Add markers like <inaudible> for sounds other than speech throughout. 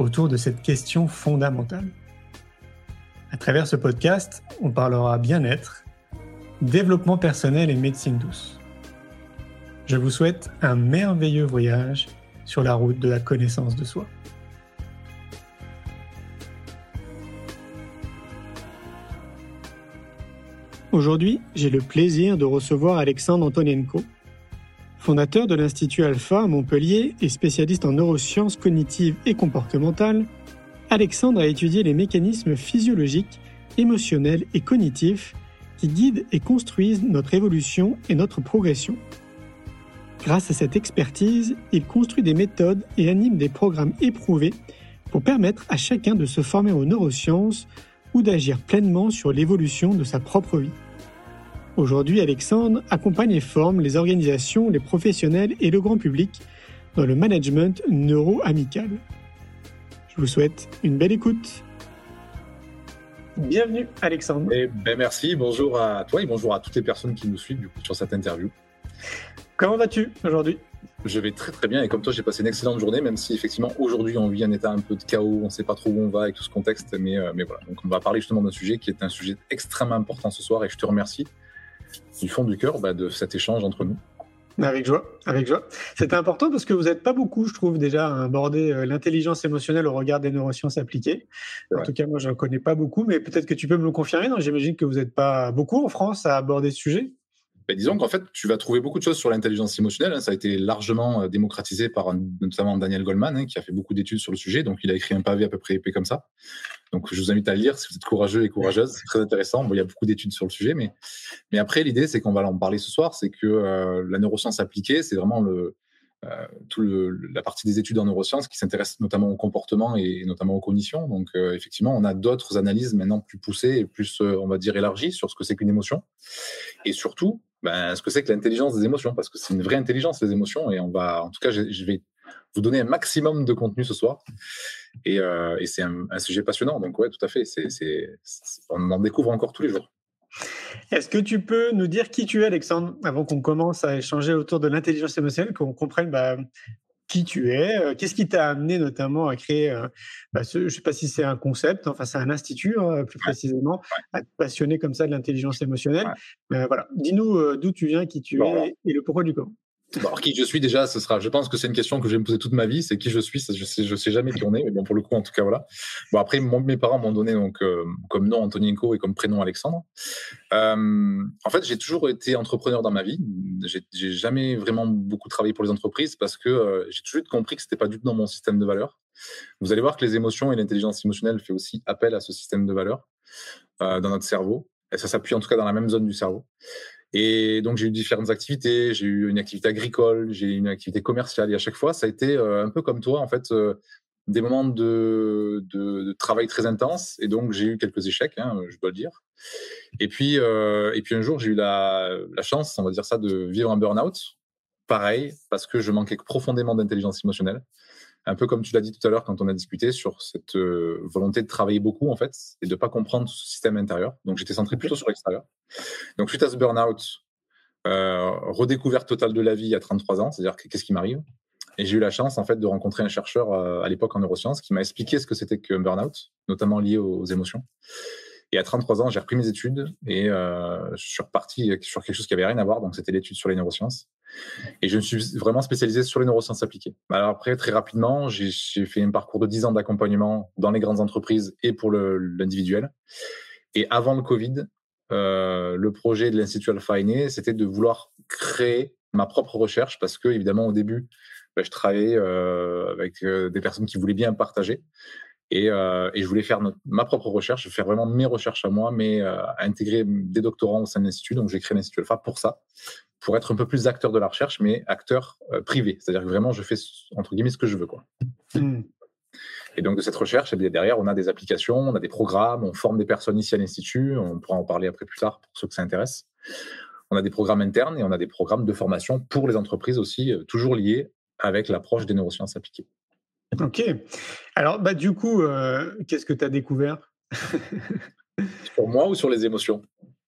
autour de cette question fondamentale. À travers ce podcast, on parlera bien-être, développement personnel et médecine douce. Je vous souhaite un merveilleux voyage sur la route de la connaissance de soi. Aujourd'hui, j'ai le plaisir de recevoir Alexandre Antonenko, fondateur de l'Institut Alpha à Montpellier et spécialiste en neurosciences cognitives et comportementales. Alexandre a étudié les mécanismes physiologiques, émotionnels et cognitifs qui guident et construisent notre évolution et notre progression. Grâce à cette expertise, il construit des méthodes et anime des programmes éprouvés pour permettre à chacun de se former aux neurosciences ou d'agir pleinement sur l'évolution de sa propre vie. Aujourd'hui, Alexandre accompagne et forme les organisations, les professionnels et le grand public dans le management neuro-amical. Je vous souhaite une belle écoute. Bienvenue Alexandre. Eh ben merci, bonjour à toi et bonjour à toutes les personnes qui nous suivent du coup, sur cette interview. Comment vas-tu aujourd'hui? Je vais très très bien et comme toi j'ai passé une excellente journée même si effectivement aujourd'hui on vit un état un peu de chaos, on ne sait pas trop où on va avec tout ce contexte mais, euh, mais voilà donc on va parler justement d'un sujet qui est un sujet extrêmement important ce soir et je te remercie du fond du cœur bah, de cet échange entre nous. Avec joie, avec joie. C'était important parce que vous n'êtes pas beaucoup, je trouve, déjà à aborder euh, l'intelligence émotionnelle au regard des neurosciences appliquées. En tout cas, moi, je ne connais pas beaucoup, mais peut-être que tu peux me le confirmer. J'imagine que vous n'êtes pas beaucoup en France à aborder ce sujet. Ben, disons qu'en fait, tu vas trouver beaucoup de choses sur l'intelligence émotionnelle. Hein. Ça a été largement euh, démocratisé par notamment Daniel Goldman, hein, qui a fait beaucoup d'études sur le sujet. Donc, il a écrit un pavé à peu près épais comme ça. Donc, je vous invite à le lire si vous êtes courageux et courageuse. C'est très intéressant. Bon, il y a beaucoup d'études sur le sujet, mais, mais après, l'idée, c'est qu'on va en parler ce soir. C'est que euh, la neuroscience appliquée, c'est vraiment le, euh, la partie des études en neurosciences qui s'intéresse notamment au comportement et, notamment aux cognitions. Donc, effectivement, on a d'autres analyses maintenant plus poussées et plus, on va dire, élargies sur ce que c'est qu'une émotion. Et surtout, ben, ce que c'est que l'intelligence des émotions, parce que c'est une vraie intelligence, les émotions, et on va, en tout cas, je, vais vous donner un maximum de contenu ce soir. Et, euh, c'est un, sujet passionnant, donc ouais, tout à fait, c'est, on en découvre encore tous les jours. Est-ce que tu peux nous dire qui tu es, Alexandre, avant qu'on commence à échanger autour de l'intelligence émotionnelle, qu'on comprenne bah, qui tu es, euh, qu'est-ce qui t'a amené notamment à créer, euh, bah, je ne sais pas si c'est un concept, enfin c'est un institut hein, plus précisément, à te passionner comme ça de l'intelligence émotionnelle. voilà, dis-nous euh, d'où tu viens, qui tu es et le pourquoi du comment. Alors, qui je suis déjà, ce sera. Je pense que c'est une question que je vais me poser toute ma vie. C'est qui je suis. Je sais, sais jamais qui on est, mais bon, pour le coup, en tout cas, voilà. Bon, après, mes parents m'ont donné donc euh, comme nom Antonienko et comme prénom Alexandre. Euh, en fait, j'ai toujours été entrepreneur dans ma vie. J'ai jamais vraiment beaucoup travaillé pour les entreprises parce que euh, j'ai toujours compris que c'était pas du tout dans mon système de valeurs. Vous allez voir que les émotions et l'intelligence émotionnelle fait aussi appel à ce système de valeurs dans notre cerveau. Et ça s'appuie en tout cas dans la même zone du cerveau. Et donc, j'ai eu différentes activités. J'ai eu une activité agricole, j'ai eu une activité commerciale. Et à chaque fois, ça a été euh, un peu comme toi, en fait, euh, des moments de, travail très intense. Et donc, j'ai eu quelques échecs, hein, je dois le dire. Et puis, euh, et puis un jour, j'ai eu la, la, chance, on va dire ça, de vivre un burn-out. Pareil, parce que je manquais profondément d'intelligence émotionnelle un peu comme tu l'as dit tout à l'heure quand on a discuté sur cette euh, volonté de travailler beaucoup en fait et de pas comprendre ce système intérieur. Donc j'étais centré plutôt sur l'extérieur. Donc suite à ce burn-out, euh, redécouverte totale de la vie à 33 ans, c'est-à-dire qu'est-ce qui m'arrive? Et j'ai eu la chance en fait de rencontrer un chercheur euh, à l'époque en neurosciences qui m'a expliqué ce que c'était qu'un burn-out, notamment lié aux, émotions. Et à 33 ans, j'ai repris mes études et je suis reparti sur quelque chose qui avait rien à voir. Donc, c'était l'étude sur les neurosciences. Et je me suis vraiment spécialisé sur les neurosciences appliquées. Alors après, très rapidement, j'ai fait un parcours de 10 ans d'accompagnement dans les grandes entreprises et pour l'individuel. Et avant le Covid, euh, le projet de l'Institut Alpha c'était de vouloir créer ma propre recherche parce que, évidemment, au début, bah, je travaillais euh, avec euh, des personnes qui voulaient bien partager. Et, je voulais faire ma propre recherche, faire vraiment mes recherches à moi, mais intégrer des doctorants au sein de l'Institut. Donc, j'ai créé l'Institut Alpha pour ça, pour être un peu plus acteur de la recherche, mais acteur euh, privé. C'est-à-dire que vraiment, je fais, entre guillemets, ce que je veux. Quoi. Hmm. Et donc, de cette recherche, eh bien, derrière, on a des applications, on a des programmes, on forme des personnes ici à l'Institut. On pourra en parler après plus tard pour ceux que ça intéresse. On a des programmes internes et on a des programmes de formation pour les entreprises aussi, euh, toujours liés avec l'approche des neurosciences appliquées. Ok. Alors, bah, du coup, euh, qu'est-ce que tu as découvert? Sur moi ou sur les émotions?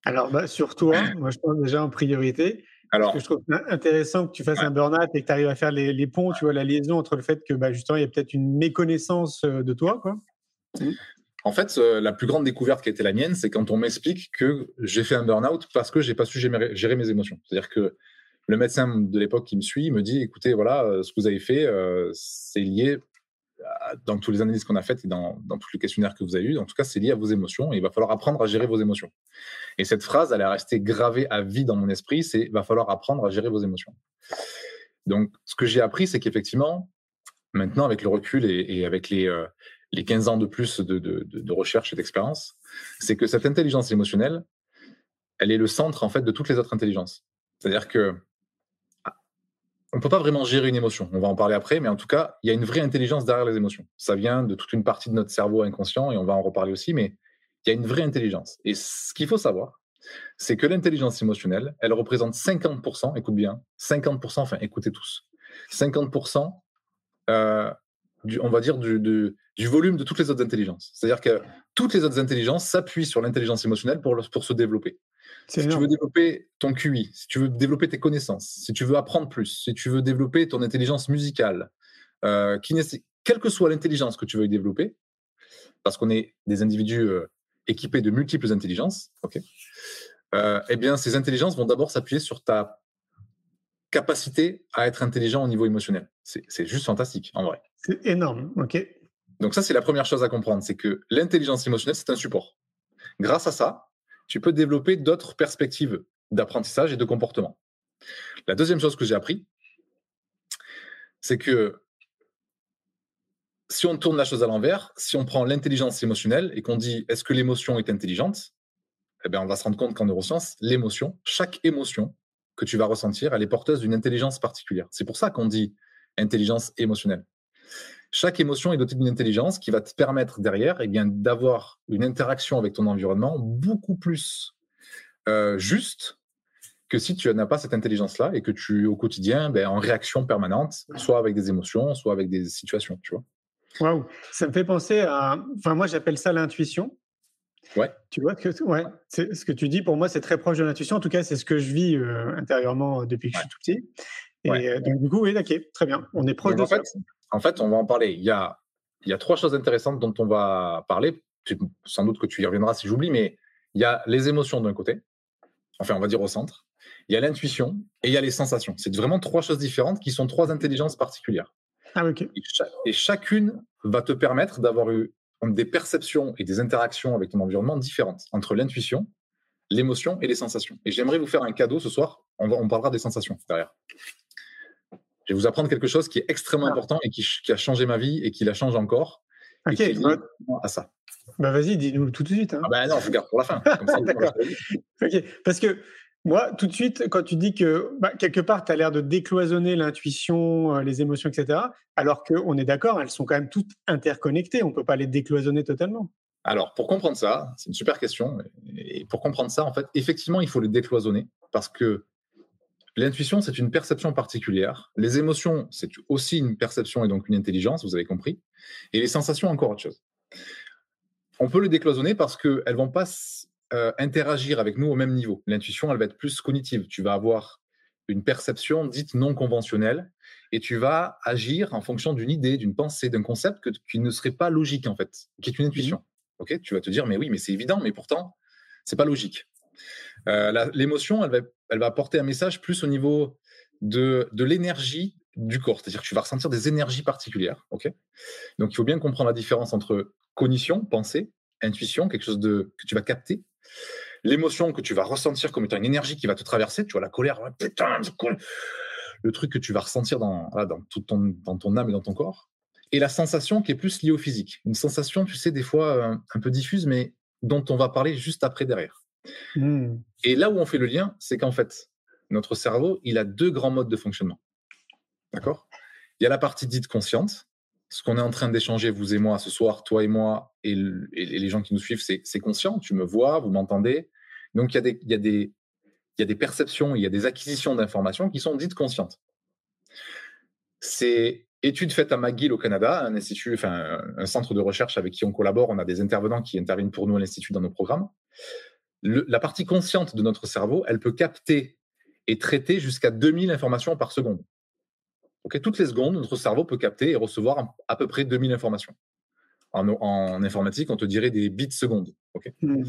Alors, bah, sur toi, <clears throat> moi, je pense déjà en priorité. Alors, que je trouve intéressant que tu fasses un burn-out et que tu arrives à faire les, ponts, tu vois, la liaison entre le fait que bah, justement, il y a peut-être une méconnaissance euh, de toi. Quoi. En fait, euh, la plus grande découverte qui a été la mienne, c'est quand on m'explique que j'ai fait un burn-out parce que j'ai pas su gérer mes émotions. C'est-à-dire que le médecin de l'époque qui me suit me dit écoutez, voilà, euh, ce que vous avez fait, c'est lié dans toutes les analyses qu'on a faites et dans, tous les questionnaires que vous avez eus, en tout cas, c'est lié à vos émotions et il va falloir apprendre à gérer vos émotions. Et cette phrase, elle est restée gravée à vie dans mon esprit, c'est il va falloir apprendre à gérer vos émotions. Donc, ce que j'ai appris, c'est qu'effectivement, maintenant, avec le recul et, avec les, euh, les 15 ans de plus de, de recherche et d'expérience, c'est que cette intelligence émotionnelle, elle est le centre, en fait, de toutes les autres intelligences. C'est-à-dire que on peut pas vraiment gérer une émotion. On va en parler après, mais en tout cas, il y a une vraie intelligence derrière les émotions. Ça vient de toute une partie de notre cerveau inconscient et on va en reparler aussi, mais il y a une vraie intelligence. Et ce qu'il faut savoir, c'est que l'intelligence émotionnelle, elle représente 50%, écoute bien, 50%, enfin écoutez tous, 50%, euh, du, on va dire, du, du, volume de toutes les autres intelligences. C'est-à-dire que toutes les autres intelligences s'appuient sur l'intelligence émotionnelle pour, pour se développer. Si tu veux développer ton QI, si tu veux développer tes connaissances, si tu veux apprendre plus, si tu veux développer ton intelligence musicale, euh, quelle que soit l'intelligence que tu veux développer, parce qu'on est des individus euh, équipés de multiples intelligences, ok, euh, eh bien, ces intelligences vont d'abord s'appuyer sur ta capacité à être intelligent au niveau émotionnel. C'est juste fantastique, en vrai. C'est énorme, ok. Donc ça, c'est la première chose à comprendre, c'est que l'intelligence émotionnelle, c'est un support. Grâce à ça, tu peux développer d'autres perspectives d'apprentissage et de comportement. La deuxième chose que j'ai appris, c'est que si on tourne la chose à l'envers, si on prend l'intelligence émotionnelle et qu'on dit est-ce que l'émotion est intelligente, eh bien on va se rendre compte qu'en neurosciences, l'émotion, chaque émotion que tu vas ressentir, elle est porteuse d'une intelligence particulière. C'est pour ça qu'on dit intelligence émotionnelle chaque émotion est dotée d'une intelligence qui va te permettre derrière eh bien, d'avoir une interaction avec ton environnement beaucoup plus euh, juste que si tu n'as pas cette intelligence-là et que tu, au quotidien, ben, en réaction permanente, soit avec des émotions, soit avec des situations, tu vois. Waouh, ça me fait penser à. Enfin, moi, j'appelle ça l'intuition. Ouais. Tu vois que ouais, ce que tu dis pour moi, c'est très proche de l'intuition. En tout cas, c'est ce que je vis euh, intérieurement depuis que je suis tout petit. Et euh, donc, du coup, oui, ok, très bien. On est proche de ça en fait, on va en parler. Il y a, il y a trois choses intéressantes dont on va parler. Sans doute que tu y reviendras si j'oublie, mais il y a les émotions d'un côté, enfin, on va dire au centre. Il y a l'intuition et il y a les sensations. C'est vraiment trois choses différentes qui sont trois intelligences particulières. Ah, et, chacune va te permettre d'avoir eu des perceptions et des interactions avec ton environnement différentes entre l'intuition, l'émotion et les sensations. Et j'aimerais vous faire un cadeau ce soir. On, on parlera des sensations derrière. Vais vous apprendre quelque chose qui est extrêmement ah. important et qui, a changé ma vie et qui la change encore. Ok, à ça. Bah vas-y, dis-nous tout de suite. Hein. Ah bah non, je garde pour la fin. <laughs> ok, parce que moi, tout de suite, quand tu dis que bah, quelque part, tu as l'air de décloisonner l'intuition, euh, les émotions, etc., alors qu'on est d'accord, elles sont quand même toutes interconnectées, on ne peut pas les décloisonner totalement. Alors, pour comprendre ça, c'est une super question. Et pour comprendre ça, en fait, effectivement, il faut les décloisonner parce que L'intuition, c'est une perception particulière. Les émotions, c'est aussi une perception et donc une intelligence, vous avez compris. Et les sensations, encore autre chose. On peut le décloisonner parce qu'elles ne vont pas euh, interagir avec nous au même niveau. L'intuition, elle va être plus cognitive. Tu vas avoir une perception dite non conventionnelle et tu vas agir en fonction d'une idée, d'une pensée, d'un concept qui ne serait pas logique en fait, qui est une intuition. Mmh. Ok, tu vas te dire mais oui, mais c'est évident, mais pourtant c'est pas logique. Euh, l'émotion, elle va, elle va apporter un message plus au niveau de, de l'énergie du corps. C'est-à-dire que tu vas ressentir des énergies particulières. Donc, il faut bien comprendre la différence entre cognition, pensée, intuition, quelque chose de, que tu vas capter. L'émotion que tu vas ressentir comme étant une énergie qui va te traverser. Tu vois, la colère, le truc que tu vas ressentir dans, dans, tout ton, dans ton âme et dans ton corps. Et la sensation qui est plus liée au physique. Une sensation, tu sais, des fois un, un peu diffuse, mais dont on va parler juste après derrière. Mmh. Et là où on fait le lien, c'est qu'en fait, notre cerveau, il a deux grands modes de fonctionnement. D'accord? Il y a la partie dite consciente, ce qu'on est en train d'échanger, vous et moi, ce soir, toi et moi, et, les gens qui nous suivent, c'est conscient. Tu me vois, vous m'entendez. Donc, il y, a des, des, y a des perceptions, il y a des acquisitions d'informations qui sont dites conscientes. C'est étude faite à McGill au Canada, un institut, enfin, un centre de recherche avec qui on collabore. On a des intervenants qui interviennent pour nous à l'institut dans nos programmes. La partie consciente de notre cerveau, elle peut capter et traiter jusqu'à 2000 informations par seconde. Toutes les secondes, notre cerveau peut capter et recevoir à peu près 2000 informations. En, informatique, on te dirait des bits secondes. Hmm.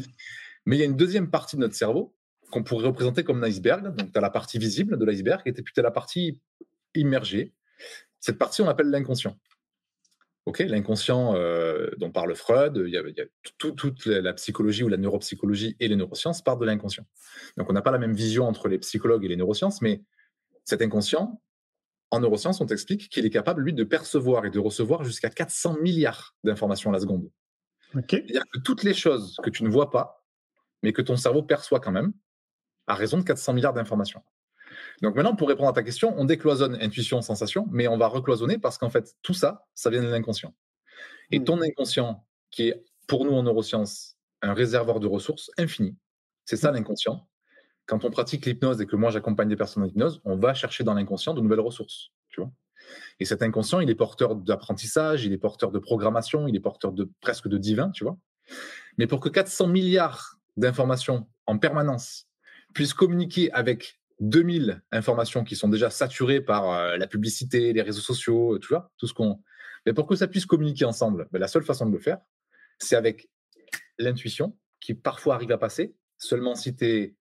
Mais il y a une deuxième partie de notre cerveau qu'on pourrait représenter comme un iceberg. Donc, tu as la partie visible de l'iceberg et puis tu as la partie immergée. Cette partie, on l'appelle l'inconscient. Ok, l'inconscient euh, dont parle Freud, il y a, toute la psychologie ou la neuropsychologie et les neurosciences partent de l'inconscient. Donc on n'a pas la même vision entre les psychologues et les neurosciences, mais cet inconscient, en neurosciences, on t'explique qu'il est capable, lui, de percevoir et de recevoir jusqu'à 400 milliards d'informations à la seconde. C'est-à-dire que toutes les choses que tu ne vois pas, mais que ton cerveau perçoit quand même, à raison de 400 milliards d'informations. Donc maintenant, pour répondre à ta question, on décloisonne intuition, sensation, mais on va recloisonner parce qu'en fait, tout ça, ça vient de l'inconscient. Et hmm. ton inconscient, qui est pour nous en neurosciences un réservoir de ressources infini, c'est ça hmm. l'inconscient. Quand on pratique l'hypnose et que moi j'accompagne des personnes en hypnose, on va chercher dans l'inconscient de nouvelles ressources. Tu vois et cet inconscient, il est porteur d'apprentissage, il est porteur de programmation, il est porteur de presque de divin, tu vois. Mais pour que 400 milliards d'informations en permanence puissent communiquer avec 2000 informations qui sont déjà saturées par euh, la publicité, les réseaux sociaux, tu vois, tout ce qu'on. Mais pour que ça puisse communiquer ensemble, ben, la seule façon de le faire, c'est avec l'intuition qui parfois arrive à passer, seulement si tu es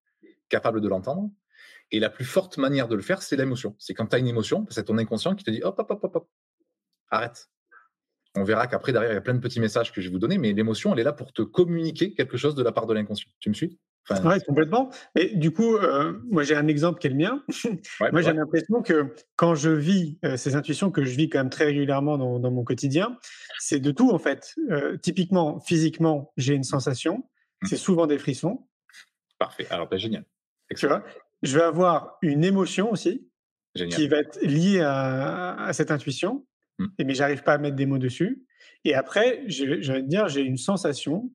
capable de l'entendre. Et la plus forte manière de le faire, c'est l'émotion. C'est quand tu as une émotion, c'est ton inconscient qui te dit hop, hop, hop, hop, hop, arrête. On verra qu'après, derrière, il y a plein de petits messages que je vais vous donner, mais l'émotion, elle est là pour te communiquer quelque chose de la part de l'inconscient. Tu me suis? Oui, complètement. Et du coup, euh, moi j'ai un exemple qui est le mien. <laughs> moi j'ai l'impression que quand je vis euh, ces intuitions que je vis quand même très régulièrement dans, dans mon quotidien, c'est de tout en fait. Euh, typiquement, physiquement, j'ai une sensation. Mmh. C'est souvent des frissons. Parfait. Alors, ben, génial. Tu vois je vais avoir une émotion aussi génial. qui va être liée à, à cette intuition. Mmh. Mais j'arrive pas à mettre des mots dessus. Et après, je, je vais te dire, j'ai une sensation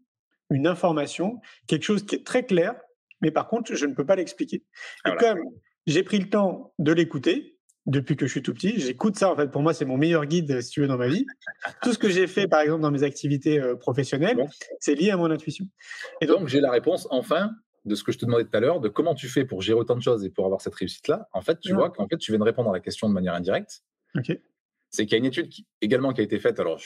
une information, quelque chose qui est très clair, mais par contre, je ne peux pas l'expliquer. Et comme j'ai pris le temps de l'écouter, depuis que je suis tout petit, j'écoute ça. En fait, pour moi, c'est mon meilleur guide, si tu veux, dans ma vie. Tout ce que j'ai fait, par exemple, dans mes activités euh, professionnelles, c'est lié à mon intuition. Et donc, j'ai la réponse, enfin, de ce que je te demandais tout à l'heure, de comment tu fais pour gérer autant de choses et pour avoir cette réussite-là. En fait, tu vois qu'en fait, tu viens de répondre à la question de manière indirecte. C'est qu'il y a une étude également qui a été faite. Alors,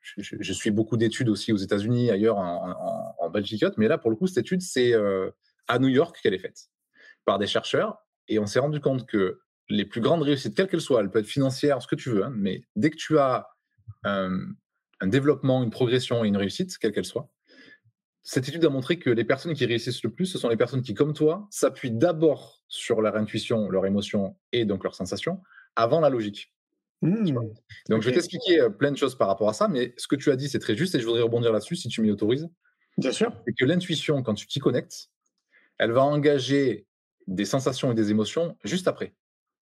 je, suis beaucoup d'études aussi aux États-Unis, ailleurs en, en, Belgique, mais là, pour le coup, cette étude, c'est euh, à New York qu'elle est faite par des chercheurs. Et on s'est rendu compte que les plus grandes réussites, quelles qu'elles soient, elles peuvent être financières, ce que tu veux, hein, mais dès que tu as un, développement, une progression et une réussite, quelle qu'elle soit, cette étude a montré que les personnes qui réussissent le plus, ce sont les personnes qui, comme toi, s'appuient d'abord sur leur intuition, leur émotion et donc leurs sensations avant la logique. Mmh. Donc, je vais t'expliquer euh, plein de choses par rapport à ça, mais ce que tu as dit, c'est très juste et je voudrais rebondir là-dessus si tu m'y autorises. Bien sûr. C'est que l'intuition, quand tu t'y connectes, elle va engager des sensations et des émotions juste après.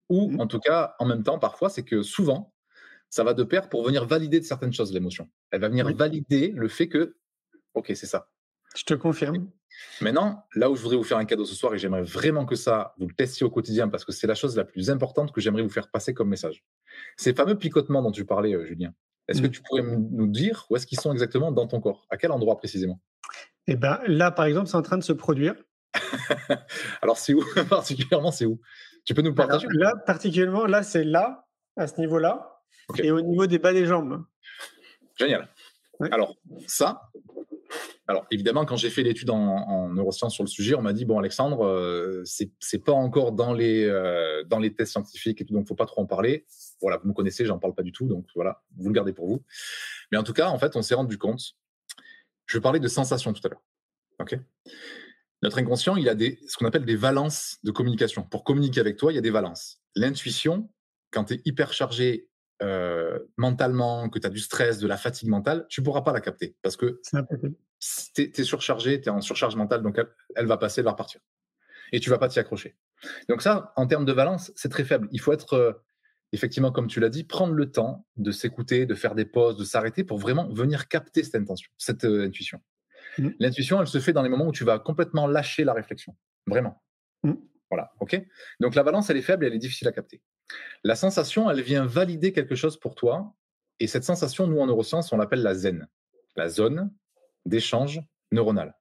Ou mmh. en tout cas, en même temps, parfois, c'est que souvent, ça va de pair pour venir valider de certaines choses, l'émotion. Elle va venir valider le fait que, OK, c'est ça. Je te confirme. Maintenant, là où je voudrais vous faire un cadeau ce soir, et j'aimerais vraiment que ça, vous le testiez au quotidien, parce que c'est la chose la plus importante que j'aimerais vous faire passer comme message. Ces fameux picotements dont tu parlais, euh, Julien, est-ce que mmh. tu pourrais nous dire où est-ce qu'ils sont exactement dans ton corps? À quel endroit précisément? Eh ben, là, par exemple, c'est en train de se produire. <laughs> Alors, c'est où? <laughs> Particulièrement C'est où? Tu peux nous partager? Là, particulièrement, là, c'est là, à ce niveau-là, et au niveau des bas des jambes. Génial. Alors, ça, alors évidemment, quand j'ai fait l'étude en, neurosciences sur le sujet, on m'a dit bon Alexandre, euh, c'est pas encore dans les euh, dans les tests scientifiques et tout, donc faut pas trop en parler. Voilà, vous me connaissez, j'en parle pas du tout, donc voilà, vous le gardez pour vous. Mais en tout cas, en fait, on s'est rendu compte. Je parlais de sensations tout à l'heure. Ok? Notre inconscient, il a des, ce qu'on appelle des valences de communication. Pour communiquer avec toi, il y a des valences. L'intuition, quand tu es hyper chargé euh, mentalement, que tu as du stress, de la fatigue mentale, tu pourras pas la capter parce que tu es, surchargé, tu es en surcharge mentale, donc elle, va passer, elle va repartir. Et tu vas pas t'y accrocher. Donc ça, en termes de valence, c'est très faible. Il faut être, euh, effectivement, comme tu l'as dit, prendre le temps de s'écouter, de faire des pauses, de s'arrêter pour vraiment venir capter cette intention, cette euh, intuition. Mm. L'intuition, elle se fait dans les moments où tu vas complètement lâcher la réflexion. Vraiment. Mm. Voilà, ok? Donc la balance, elle est faible et elle est difficile à capter. La sensation, elle vient valider quelque chose pour toi. Et cette sensation, nous, en neurosciences, on l'appelle la zen, la zone d'échange neuronal.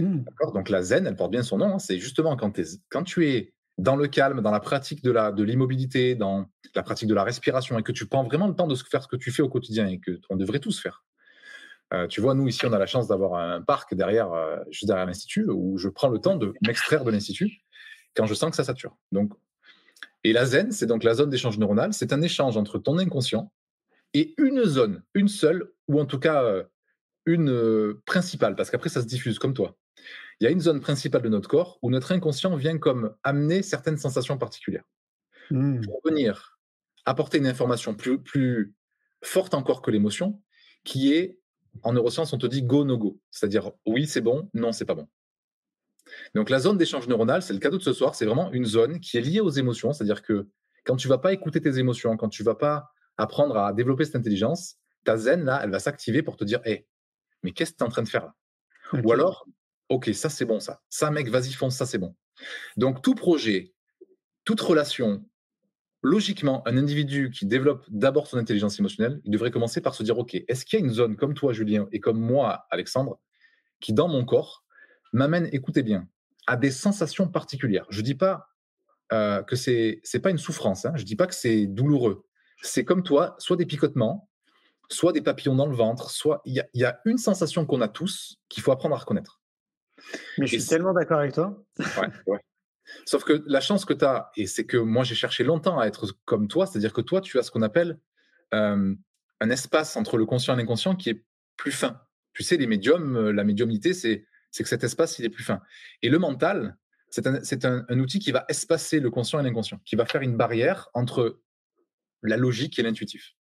D'accord? Donc la zen, elle porte bien son nom. hein, c'est justement quand, quand tu es dans le calme, dans la pratique de la de l'immobilité, dans la pratique de la respiration, et que tu prends vraiment le temps de faire ce que tu fais au quotidien et que on devrait tous faire. Euh, tu vois, nous ici, on a la chance d'avoir un parc derrière, euh, juste derrière l'institut, où je prends le temps de m'extraire de l'institut quand je sens que ça sature. Donc, et la zen, c'est donc la zone d'échange neuronal. C'est un échange entre ton inconscient et une zone, une seule, ou en tout cas euh, une euh, principale, parce qu'après ça se diffuse comme toi. Il y a une zone principale de notre corps où notre inconscient vient comme amener certaines sensations particulières. Hmm. Pour venir apporter une information plus, plus forte encore que l'émotion, qui est, en neurosciences, on te dit go, no go. C'est-à-dire oui, c'est bon, non, c'est pas bon. Donc la zone d'échange neuronal, c'est le cadeau de ce soir, c'est vraiment une zone qui est liée aux émotions, c'est-à-dire que quand tu vas pas écouter tes émotions, quand tu vas pas apprendre à développer cette intelligence, ta zen, là, elle va s'activer pour te dire, hé, mais qu'est-ce que tu es en train de faire là? Ou alors, ok, ça c'est bon, ça. Ça, mec, vas-y, fonce, ça c'est bon. Donc tout projet, toute relation, logiquement, un individu qui développe d'abord son intelligence émotionnelle, il devrait commencer par se dire, ok, est-ce qu'il y a une zone comme toi, Julien, et comme moi, Alexandre, qui dans mon corps m'amène, écoutez bien, à des sensations particulières? Je dis pas euh, que c'est c'est pas une souffrance. Hein. Je dis pas que c'est douloureux. C'est comme toi, soit des picotements, soit des papillons dans le ventre, soit il y a, il y a une sensation qu'on a tous qu'il faut apprendre à reconnaître. Mais je suis tellement d'accord avec toi. Ouais, ouais. Sauf que la chance que tu as, et c'est que moi j'ai cherché longtemps à être comme toi, c'est-à-dire que toi tu as ce qu'on appelle euh, un espace entre le conscient et l'inconscient qui est plus fin. Tu sais, les médiums, euh, la médiumnité, c'est que cet espace il est plus fin. Et le mental, c'est un, c'est un, un outil qui va espacer le conscient et l'inconscient, qui va faire une barrière entre la logique et l'intuitif.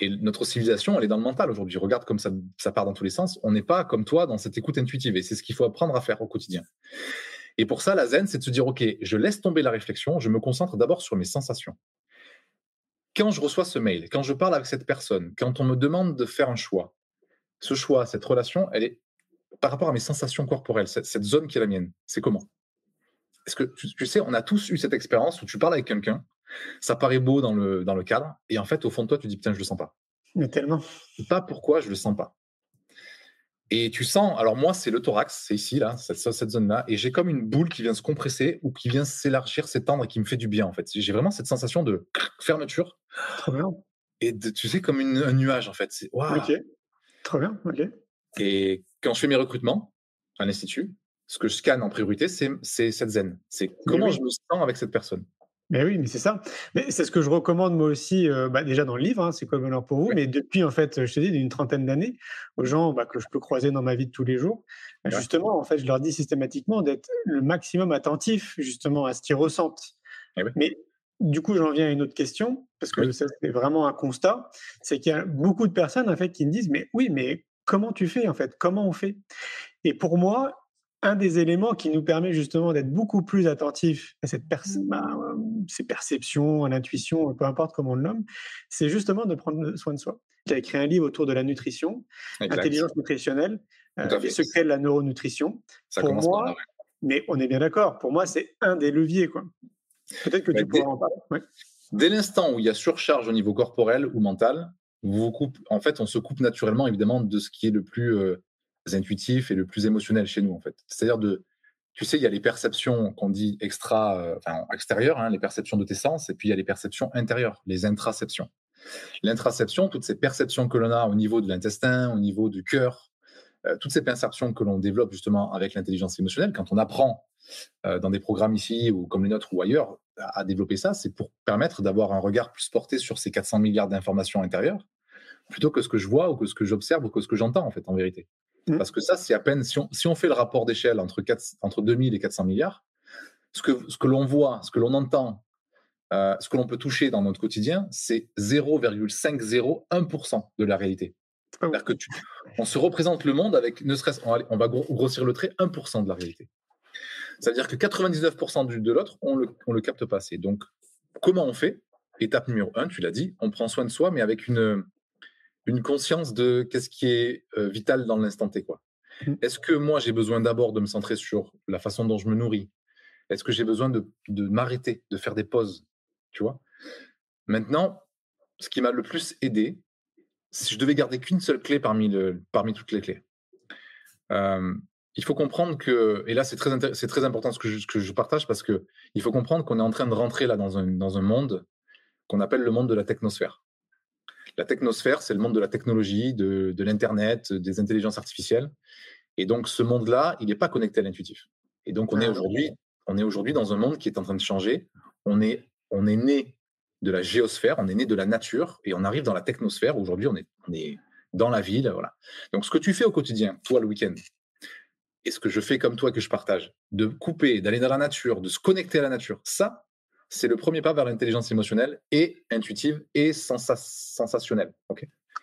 Et notre civilisation, elle est dans le mental aujourd'hui. Regarde comme ça, part dans tous les sens. On n'est pas comme toi dans cette écoute intuitive. Et c'est ce qu'il faut apprendre à faire au quotidien. Et pour ça, la zen, c'est de se dire, OK, je laisse tomber la réflexion, je me concentre d'abord sur mes sensations. Quand je reçois ce mail, quand je parle avec cette personne, quand on me demande de faire un choix, ce choix, cette relation, elle est par rapport à mes sensations corporelles, cette, cette zone qui est la mienne. C'est comment? Est-ce que tu, tu sais, on a tous eu cette expérience où tu parles avec quelqu'un, ça paraît beau dans le, dans le cadre, et en fait, au fond de toi, tu dis, putain, je le sens pas. Mais tellement. Je sais pas pourquoi je le sens pas. Et tu sens, alors moi, c'est le thorax, c'est ici, là, cette, cette zone-là, et j'ai comme une boule qui vient se compresser ou qui vient s'élargir, s'étendre et qui me fait du bien, en fait. J'ai vraiment cette sensation de fermeture Trop bien. et de, tu sais, comme une- un nuage, en fait. C'est waouh. Ok. Trop bien. Ok. Et quand je fais mes recrutements à l'institut, ce que je scanne en priorité, c'est c'est cette zen. C'est comment oui. je me sens avec cette personne. Mais oui, mais c'est ça. Mais c'est ce que je recommande moi aussi, euh, bah, déjà dans le livre, hein, c'est le bonheur pour vous, mais depuis en fait, je te dis, d'une trentaine d'années, aux gens bah, que je peux croiser dans ma vie de tous les jours, bah, Ouais. justement, en fait, je leur dis systématiquement d'être le maximum attentif justement à ce qu'ils ressentent. Eh. Mais du coup, j'en viens à une autre question, parce que Oui. c'est vraiment un constat, c'est qu'il y a beaucoup de personnes en fait qui me disent, mais oui, mais comment tu fais en fait? Comment on fait? Et pour moi, un des éléments qui nous permet justement d'être beaucoup plus attentifs à cette bah, ces perceptions, à l'intuition, peu importe comment on le nomme, c'est justement de prendre soin de soi. J'ai écrit un livre autour de la nutrition, Exact. intelligence nutritionnelle, euh, les secrets de la neuronutrition. Ça pour commence moi, par. Mais on est bien d'accord, pour moi, c'est un des leviers. quoi. Peut-être que Bah, tu dès- pourras en parler. Ouais. Dès l'instant où il y a surcharge au niveau corporel ou mental, vous vous coupe, en fait, on se coupe naturellement, évidemment, de ce qui est le plus euh, intuitif et le plus émotionnel chez nous, en fait. C'est-à-dire de, tu sais, il y a les perceptions qu'on dit extra, euh, enfin, extérieures, hein, les perceptions de tes sens, et puis il y a les perceptions intérieures, les intraceptions. L'intraception, toutes ces perceptions que l'on a au niveau de l'intestin, au niveau du cœur, euh, toutes ces perceptions que l'on développe justement avec l'intelligence émotionnelle, quand on apprend euh, dans des programmes ici ou comme les nôtres ou ailleurs à, développer ça, c'est pour permettre d'avoir un regard plus porté sur ces 400 milliards d'informations intérieures, plutôt que ce que je vois ou que ce que j'observe ou que ce que j'entends en fait en vérité. Mhm. Parce que ça, c'est à peine si on, si on fait le rapport d'échelle entre, 4 entre 2000 et 400 milliards, ce que, ce que l'on voit, ce que l'on entend, euh, ce que l'on peut toucher dans notre quotidien, c'est 0,501% de la réalité. C'est-à-dire que tu, on se représente le monde avec, ne serait-ce, on va, on va gro- grossir le trait, 1% de la réalité. Ça veut dire que 99% du, de l'autre, on le, on le capte pas assez. Donc, comment on fait? Étape numéro un, tu l'as dit, on prend soin de soi, mais avec une, une conscience de qu'est-ce qui est euh, vital dans l'instant T. Quoi. Mmh. Est-ce que moi, j'ai besoin d'abord de me centrer sur la façon dont je me nourris? Est-ce que j'ai besoin de, de m'arrêter, de faire des pauses Tu vois? Maintenant, ce qui m'a le plus aidé, si je devais garder qu'une seule clé parmi, le, parmi toutes les clés, euh, il faut comprendre que, et là c'est très, c'est très important ce que, je, ce que je partage parce que il faut comprendre qu'on est en train de rentrer là dans un, dans un monde qu'on appelle le monde de la technosphère. La technosphère, c'est le monde de la technologie, de, de l'Internet, des intelligences artificielles. Et donc ce monde-là, il n'est pas connecté à l'intuitif. Et donc on est Ah. aujourd'hui, on est aujourd'hui dans un monde qui est en train de changer. On est, on est né de la géosphère, on est né de la nature, et on arrive dans la technosphère. Aujourd'hui, on est, on est dans la ville, voilà. Donc ce que tu fais au quotidien, toi le week-end, et ce que je fais comme toi que je partage, de couper, d'aller dans la nature, de se connecter à la nature, ça, c'est le premier pas vers l'intelligence émotionnelle et intuitive et sensa- sensationnelle.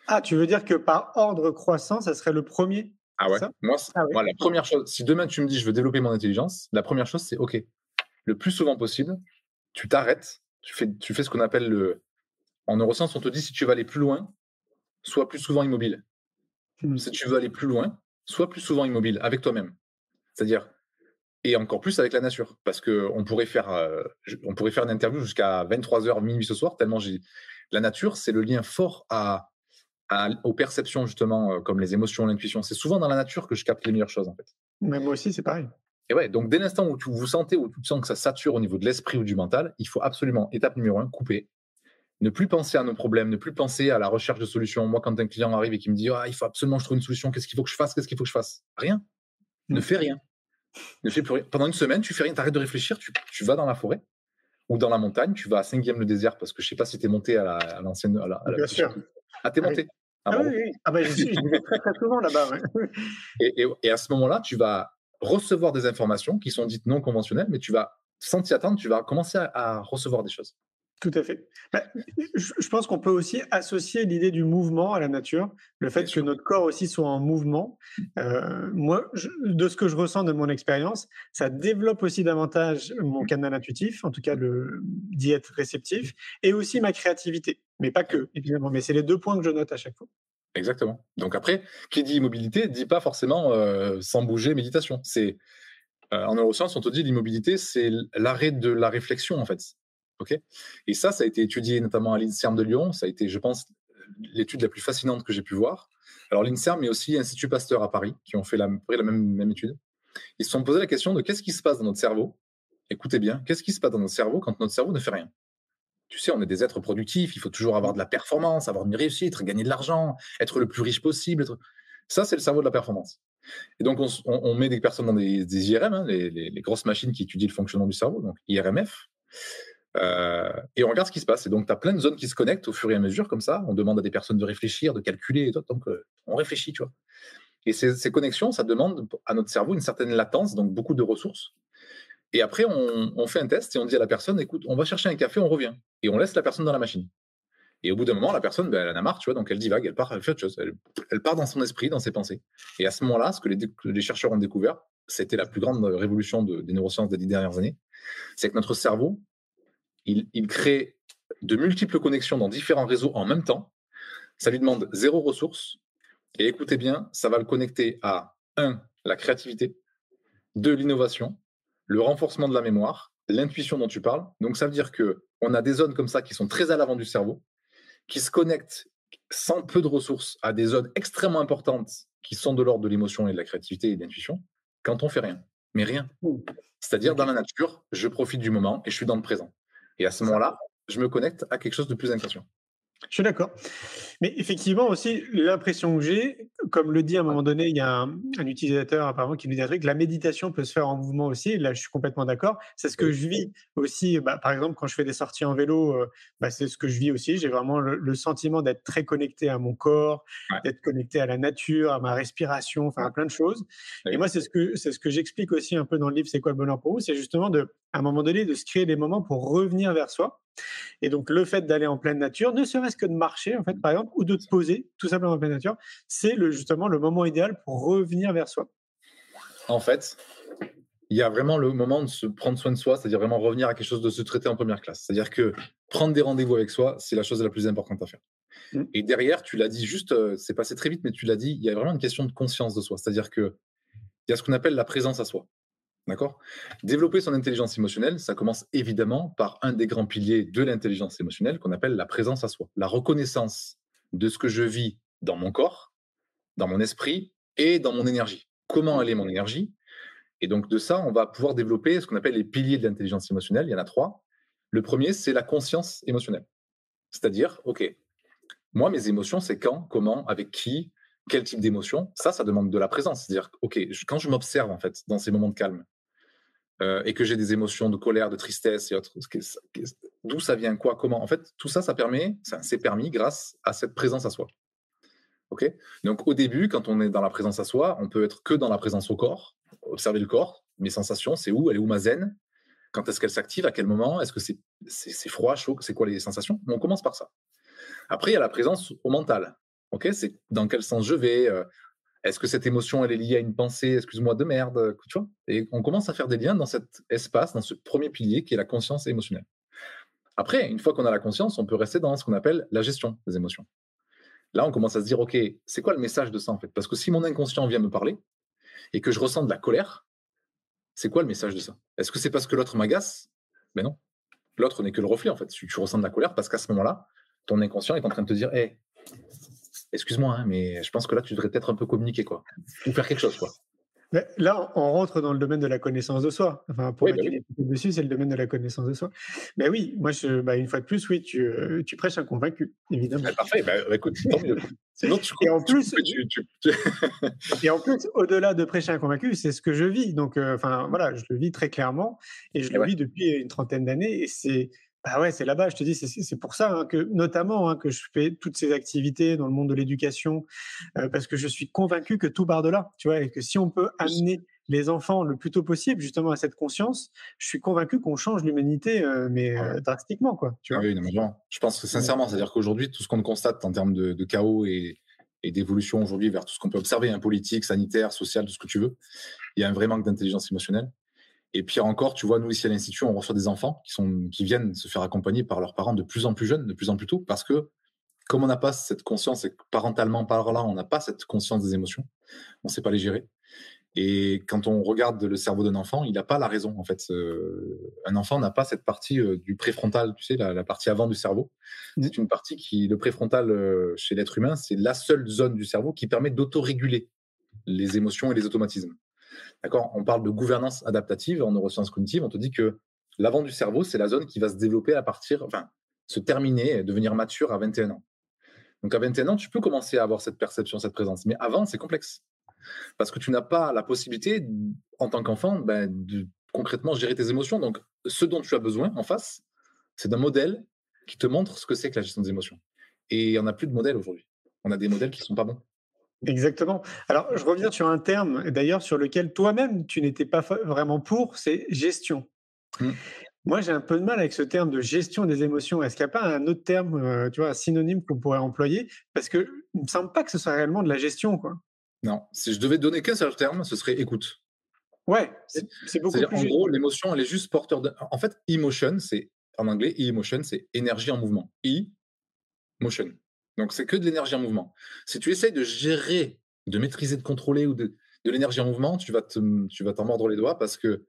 Ah, tu veux dire que par ordre croissant, ça serait le premier? Ah ouais. Moi, Ah ouais. moi, la première chose, si demain tu me dis je veux développer mon intelligence, la première chose c'est ok. Le plus souvent possible, tu t'arrêtes, tu fais, tu fais ce qu'on appelle le. En neurosciences, on te dit si tu veux aller plus loin, sois plus souvent immobile. Hmm. Si tu veux aller plus loin, sois plus souvent immobile avec toi-même. C'est-à-dire, et encore plus avec la nature. Parce qu'on pourrait faire, euh, on pourrait faire une interview jusqu'à 23h, minuit ce soir, tellement j'ai. La nature, c'est le lien fort à, à- aux perceptions, justement, euh, comme les émotions, l'intuition. C'est souvent dans la nature que je capte les meilleures choses, en fait. Mais moi aussi, c'est pareil. Et ouais, donc dès l'instant où tu vous sentez, où tu sens que ça sature au niveau de l'esprit ou du mental, il faut absolument, étape numéro un, couper. Ne plus penser à nos problèmes, ne plus penser à la recherche de solutions. Moi, quand un client arrive et qui me dit ah, il faut absolument que je trouve une solution, qu'est-ce qu'il faut que je fasse Qu'est-ce qu'il faut que je fasse? Rien. Ne Mm. fais rien. Ne fais plus rien. Pendant une semaine, tu fais rien, tu arrêtes de réfléchir, tu, tu vas dans la forêt ou dans la montagne, tu vas à Saint-Guillaume le désert parce que je sais pas si tu es monté à la- à l'ancienne. La, à la- Bien sûr. Ah, t'es Ah monté. Ah, Ah, oui, oui. Ah bah, suis, j'y vais très très souvent là-bas. ouais. Et, et- et à ce moment-là, tu vas recevoir des informations qui sont dites non conventionnelles, mais tu vas, sans t'y attendre, tu vas commencer à, à recevoir des choses. Tout à fait. Bah, je, pense qu'on peut aussi associer l'idée du mouvement à la nature, le fait que notre corps aussi soit en mouvement. Euh, moi, je- de ce que je ressens de mon expérience, ça développe aussi davantage mon canal intuitif, en tout cas le d'y être réceptif, et aussi ma créativité. Mais pas que, évidemment. Mais c'est les deux points que je note à chaque fois. Exactement. Donc après, qui dit immobilité, dit pas forcément euh, sans bouger, méditation. C'est euh, en neurosciences, on te dit l'immobilité, c'est l'arrêt de la réflexion en fait. Ok? Et ça, ça a été étudié notamment à l'Inserm de Lyon. Ça a été, je pense, l'étude la plus fascinante que j'ai pu voir. Alors l'Inserm, mais aussi l'Institut Pasteur à Paris, qui ont fait la, la même, même étude. Ils se sont posé la question de qu'est-ce qui se passe dans notre cerveau? Écoutez bien, qu'est-ce qui se passe dans notre cerveau quand notre cerveau ne fait rien? Tu sais, on est des êtres productifs, il faut toujours avoir de la performance, avoir une réussite, gagner de l'argent, être le plus riche possible. Ça, c'est le cerveau de la performance. Et donc, on, met des personnes dans des, IRM, hein, les grosses machines qui étudient le fonctionnement du cerveau, donc IRMF, euh, et on regarde ce qui se passe. Et donc, tu as plein de zones qui se connectent au fur et à mesure, comme ça. On demande à des personnes de réfléchir, de calculer, et tout, donc euh, on réfléchit, tu vois. Et ces, connexions, ça demande à notre cerveau une certaine latence, donc beaucoup de ressources. Et après, on, fait un test et on dit à la personne, écoute, on va chercher un café, on revient. Et on laisse la personne dans la machine. Et au bout d'un moment, la personne, ben, elle en a marre, tu vois, donc elle divague, elle part, elle fait autre chose. Elle, part dans son esprit, dans ses pensées. Et à ce moment-là, ce que les, chercheurs ont découvert, c'était la plus grande révolution de- des neurosciences des dix dernières années, c'est que notre cerveau, il, il crée de multiples connexions dans différents réseaux en même temps. Ça lui demande zéro ressource. Et écoutez bien, ça va le connecter à, un, la créativité, deux, l'innovation, le renforcement de la mémoire, l'intuition dont tu parles. Donc ça veut dire que on a des zones comme ça qui sont très à l'avant du cerveau, qui se connectent sans peu de ressources à des zones extrêmement importantes qui sont de l'ordre de l'émotion et de la créativité et de l'intuition quand on fait rien. Mais rien. C'est-à-dire dans la nature, je profite du moment et je suis dans le présent. Et à ce moment-là, je me connecte à quelque chose de plus inconscient. Je suis d'accord. Mais effectivement aussi, l'impression que j'ai, comme le dit à un moment donné, il y a un, un utilisateur apparemment qui nous dit un truc, la méditation peut se faire en mouvement aussi. Et là, je suis complètement d'accord. C'est ce que je vis aussi. Bah, par exemple, quand je fais des sorties en vélo, euh, bah, c'est ce que je vis aussi. J'ai vraiment le, le sentiment d'être très connecté à mon corps, Ouais. d'être connecté à la nature, à ma respiration, enfin à plein de choses. Et moi, c'est ce que c'est ce que j'explique aussi un peu dans le livre. C'est quoi le bonheur pour vous? C'est justement de, à un moment donné, de se créer des moments pour revenir vers soi. Et donc, le fait d'aller en pleine nature, ne serait-ce que de marcher, en fait, par exemple, ou de te poser tout simplement en pleine nature, c'est le, justement le moment idéal pour revenir vers soi. En fait, il y a vraiment le moment de se prendre soin de soi, c'est-à-dire vraiment revenir à quelque chose de se traiter en première classe. C'est-à-dire que prendre des rendez-vous avec soi, c'est la chose la plus importante à faire. Mm. Et derrière, tu l'as dit juste, euh, c'est passé très vite, mais tu l'as dit, il y a vraiment une question de conscience de soi. C'est-à-dire que il y a ce qu'on appelle la présence à soi. D'accord? Développer son intelligence émotionnelle, ça commence évidemment par un des grands piliers de l'intelligence émotionnelle qu'on appelle la présence à soi. La reconnaissance de ce que je vis dans mon corps, dans mon esprit et dans mon énergie. Comment elle est mon énergie? Et donc de ça, on va pouvoir développer ce qu'on appelle les piliers de l'intelligence émotionnelle. Il y en a trois. Le premier, c'est la conscience émotionnelle. C'est-à-dire, OK, moi, mes émotions, c'est quand, comment, avec qui, quel type d'émotion? Ça, ça demande de la présence. C'est-à-dire, OK, quand je m'observe, en fait, dans ces moments de calme, euh, et que j'ai des émotions de colère, de tristesse et autres, d'où ça vient, quoi, comment? En fait, tout ça, ça permet, c'est permis grâce à cette présence à soi. OK? Donc, au début, quand on est dans la présence à soi, on peut être que dans la présence au corps, observer le corps, mes sensations, c'est où, elle est où ma zen, quand est-ce qu'elle s'active, à quel moment, est-ce que c'est froid, chaud, c'est quoi les sensations? On commence par ça. Après, il y a la présence au mental. Ok, c'est dans quel sens je vais. euh, Est-ce que cette émotion elle est liée à une pensée, excuse-moi, de merde, euh, Et on commence à faire des liens dans cet espace, dans ce premier pilier qui est la conscience émotionnelle. Après, une fois qu'on a la conscience, on peut rester dans ce qu'on appelle la gestion des émotions. Là, on commence à se dire, ok, c'est quoi le message de ça en fait? Parce que si mon inconscient vient me parler et que je ressens de la colère, c'est quoi le message de ça? Est-ce que c'est parce que l'autre m'agace? Ben non. L'autre n'est que le reflet en fait. Tu, tu ressens de la colère parce qu'à ce moment-là, ton inconscient est en train de te dire, hé, excuse-moi, hein, mais je pense que là, tu devrais peut-être un peu communiquer, quoi. Ou faire quelque chose, quoi. Mais Là, on rentre dans le domaine de la connaissance de soi. Enfin, pour Oui, bah pieds dessus, c'est le domaine de la connaissance de soi. Mais oui, moi, je, bah, une fois de plus, oui, tu, euh, tu prêches un convaincu, évidemment. Ah, parfait, bah, bah, écoute, tant mieux. <laughs> Sinon, tu, Et en plus- tu- tu- tu- <laughs> Et en plus, au-delà de prêcher un convaincu, c'est ce que je vis. Donc, euh, enfin, voilà, je le vis très clairement et je Et le ouais. vis depuis une trentaine d'années. Et c'est, bah ouais, c'est là-bas. Je te dis, c'est- pour ça hein, que, notamment, hein, que je fais toutes ces activités dans le monde de l'éducation, euh, parce que je suis convaincu que tout part de là, tu vois, et que si on peut amener les enfants le plus tôt possible, justement, à cette conscience, je suis convaincu qu'on change l'humanité, euh, mais euh, drastiquement, quoi. Tu Ah vois. oui, non, mais. Je pense que sincèrement, c'est-à-dire qu'aujourd'hui, tout ce qu'on constate en termes de, de chaos et, et d'évolution aujourd'hui vers tout ce qu'on peut observer, hein, politique, sanitaire, social, tout ce que tu veux, il y a un vrai manque d'intelligence émotionnelle. Et pire encore, tu vois, nous ici à l'Institut, on reçoit des enfants qui, sont, qui viennent se faire accompagner par leurs parents de plus en plus jeunes, de plus en plus tôt, parce que comme on n'a pas cette conscience, et que parentalement par là, on n'a pas cette conscience des émotions, on ne sait pas les gérer. Et quand on regarde le cerveau d'un enfant, il n'a pas la raison. En fait, Euh, un enfant n'a pas cette partie euh, du préfrontal, tu sais, la, la partie avant du cerveau. Mhm. C'est une partie qui, le préfrontal euh, chez l'être humain, c'est la seule zone du cerveau qui permet d'autoréguler les émotions et les automatismes. On parle de gouvernance adaptative en neurosciences cognitives. On te dit que l'avant du cerveau, c'est la zone qui va se développer à partir, enfin, se terminer, devenir mature à 21 ans. Donc à 21 ans, tu peux commencer à avoir cette perception, cette présence. Mais avant, c'est complexe. Parce que tu n'as pas la possibilité, en tant qu'enfant, ben, de concrètement gérer tes émotions. Donc, ce dont tu as besoin en face, c'est d'un modèle qui te montre ce que c'est que la gestion des émotions. Et il n'y en a plus de modèles aujourd'hui. On a des modèles qui ne sont pas bons. Exactement. Alors, je reviens sur un terme, d'ailleurs, sur lequel toi-même, tu n'étais pas vraiment pour, c'est gestion. Mm. Moi, j'ai un peu de mal avec ce terme de gestion des émotions. Est-ce qu'il n'y a pas un autre terme, euh, tu vois, un synonyme qu'on pourrait employer? Parce que il me semble pas que ce soit réellement de la gestion, quoi. Non, si je devais donner qu'un seul terme, ce serait écoute. Ouais, c'est beaucoup plus en gros, l'émotion, elle est juste porteur de. En fait, emotion, c'est en anglais, emotion, c'est énergie en mouvement. E, motion. Donc, c'est que de l'énergie en mouvement. Si tu essayes de gérer, de maîtriser, de contrôler ou de, de l'énergie en mouvement, tu vas te- tu vas t'en mordre les doigts parce que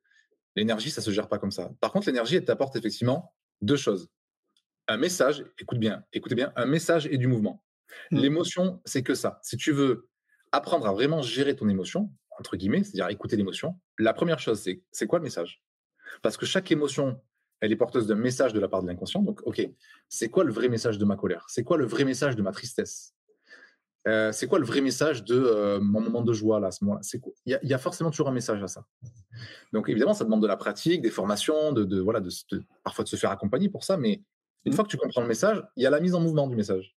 l'énergie, ça se gère pas comme ça. Par contre, l'énergie, elle t'apporte effectivement deux choses. Un message, écoute bien, écoutez bien, un message et du mouvement. Mm. L'émotion, c'est que ça. Si tu veux apprendre à vraiment gérer ton émotion, entre guillemets, c'est-à-dire écouter l'émotion, la première chose, c'est c'est quoi le message? Parce que chaque émotion, elle est porteuse d'un message de la part de l'inconscient. Donc, OK, c'est quoi le vrai message de ma colère? C'est quoi le vrai message de ma tristesse? Euh, C'est quoi le vrai message de euh, mon moment de joie là, à ce moment-là? C'est quoi? Il y, a, il y a forcément toujours un message à ça. Donc, évidemment, ça demande de la pratique, des formations, de, de- voilà, de, se- de- parfois de se faire accompagner pour ça. Mais une fois que tu comprends le message, il y a la mise en mouvement du message.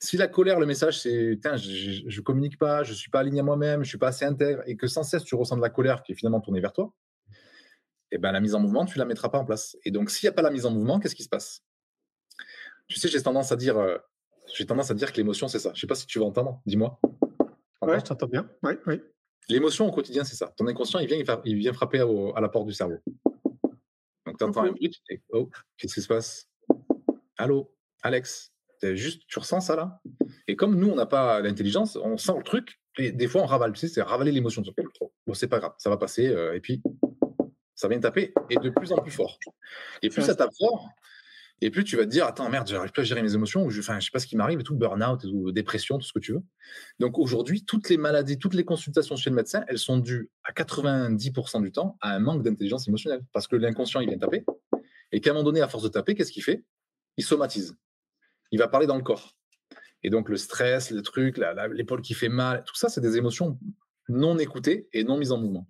Si la colère, le message, c'est Tiens, je, je, je communique pas, je suis pas aligné à moi-même, je suis pas assez intègre, et que sans cesse tu ressens de la colère qui est finalement tournée vers toi, eh ben, la mise en mouvement, tu la mettras pas en place. Et donc, s'il n'y a pas la mise en mouvement, qu'est-ce qui se passe? Tu sais, j'ai tendance à dire, euh, j'ai tendance à dire que l'émotion, c'est ça. Je sais pas si tu vas entendre. Dis-moi. Ouais, Entends je t'entends bien. Oui, oui. L'émotion au quotidien, c'est ça. Ton inconscient, il vient, il vient frapper à la porte du cerveau. Donc, tu entends un bruit, tu dis Oh, qu'est-ce qui se passe? Allô, Alex? Juste, tu ressens ça là? Et comme nous, on n'a pas l'intelligence, on sent le truc, et des fois, on ravale. Tu sais, c'est ravaler l'émotion. Bon, c'est pas grave, ça va passer, euh, et puis ça vient taper, et de plus en plus fort. Et plus ça tape fort, et plus tu vas te dire, attends, merde, j'arrive plus à gérer mes émotions, ou je, enfin, je sais pas ce qui m'arrive, et tout, burn-out, tout, dépression, tout ce que tu veux. Donc aujourd'hui, toutes les maladies, toutes les consultations chez le médecin, elles sont dues à 90% du temps à un manque d'intelligence émotionnelle. Parce que l'inconscient, il vient taper, et qu'à un moment donné, à force de taper, qu'est-ce qu'il fait? Il somatise. Il va parler dans le corps. Et donc le stress, le truc, l'épaule qui fait mal, tout ça, c'est des émotions non écoutées et non mises en mouvement.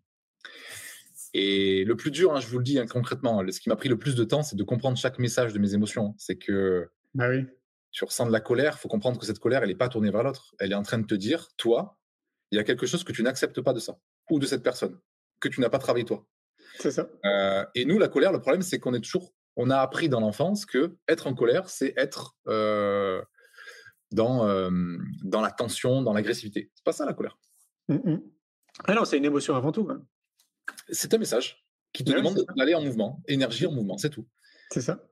Et le plus dur, hein, je vous le dis hein, concrètement, ce qui m'a pris le plus de temps, c'est de comprendre chaque message de mes émotions. C'est que bah oui. tu ressens de la colère, il faut comprendre que cette colère, elle n'est pas tournée vers l'autre. Elle est en train de te dire, toi, il y a quelque chose que tu n'acceptes pas de ça, ou de cette personne, que tu n'as pas travaillé toi. C'est ça. Euh, et nous, la colère, le problème, c'est qu'on est toujours, on a appris dans l'enfance que être en colère, c'est être euh, dans, euh, dans la tension, dans l'agressivité. C'est pas ça la colère. Mmh ah non, c'est une émotion avant tout. Hein c'est un message qui te demande d'aller en mouvement, énergie en mouvement, c'est tout. C'est ça.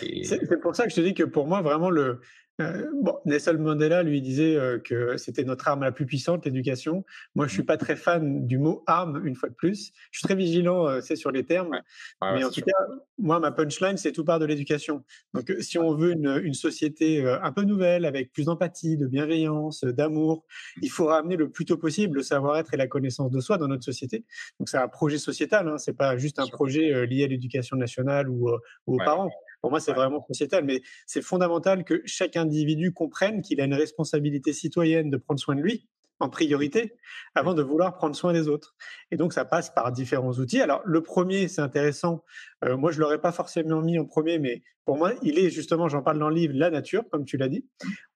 C'est pour ça que je te dis que pour moi, vraiment, le, euh, bon, Nelson Mandela lui disait euh, que c'était notre arme la plus puissante, l'éducation. Moi, je suis pas très fan du mot arme, une fois de plus. Je suis très vigilant, euh, c'est sur les termes. mais en tout cas, moi, ma punchline, c'est tout part de l'éducation. Donc, si on veut une, une société un peu nouvelle, avec plus d'empathie, de bienveillance, d'amour, il faut ramener le plus tôt possible le savoir-être et la connaissance de soi dans notre société. Donc, c'est un projet sociétal. Hein, c'est pas juste un projet lié à l'éducation nationale ou, ou aux parents. Pour moi, c'est vraiment sociétal, mais c'est fondamental que chaque individu comprenne qu'il a une responsabilité citoyenne de prendre soin de lui en priorité avant de vouloir prendre soin des autres. Et donc, ça passe par différents outils. Alors, le premier, c'est intéressant. Euh, moi, je l'aurais pas forcément mis en premier, mais pour moi, il est justement, j'en parle dans le livre, la nature, comme tu l'as dit.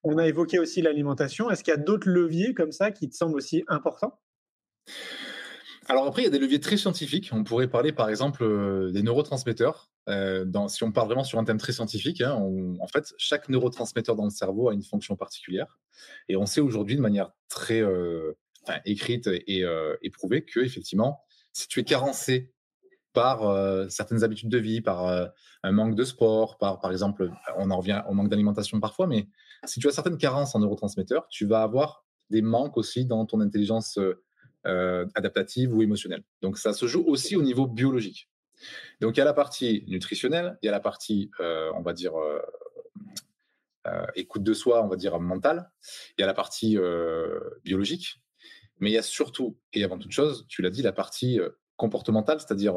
On a évoqué aussi l'alimentation. Est-ce qu'il y a d'autres leviers comme ça qui te semblent aussi importants? Alors après, il y a des leviers très scientifiques. On pourrait parler par exemple euh, des neurotransmetteurs. Euh, si on part vraiment sur un thème très scientifique, hein, en fait, chaque neurotransmetteur dans le cerveau a une fonction particulière. Et on sait aujourd'hui de manière très euh, écrite et éprouvée que effectivement, si tu es carencé par certaines habitudes de vie, par un manque de sport, par par exemple, on en revient au manque d'alimentation parfois, mais si tu as certaines carences en neurotransmetteurs, tu vas avoir des manques aussi dans ton intelligence adaptative ou émotionnelle. Donc ça se joue aussi au niveau biologique. Donc il y a la partie nutritionnelle, il y a la partie, euh, on va dire, euh, écoute de soi, on va dire mentale, il y a la partie biologique, mais il y a surtout, et avant toute chose, tu l'as dit, la partie comportementale, c'est-à-dire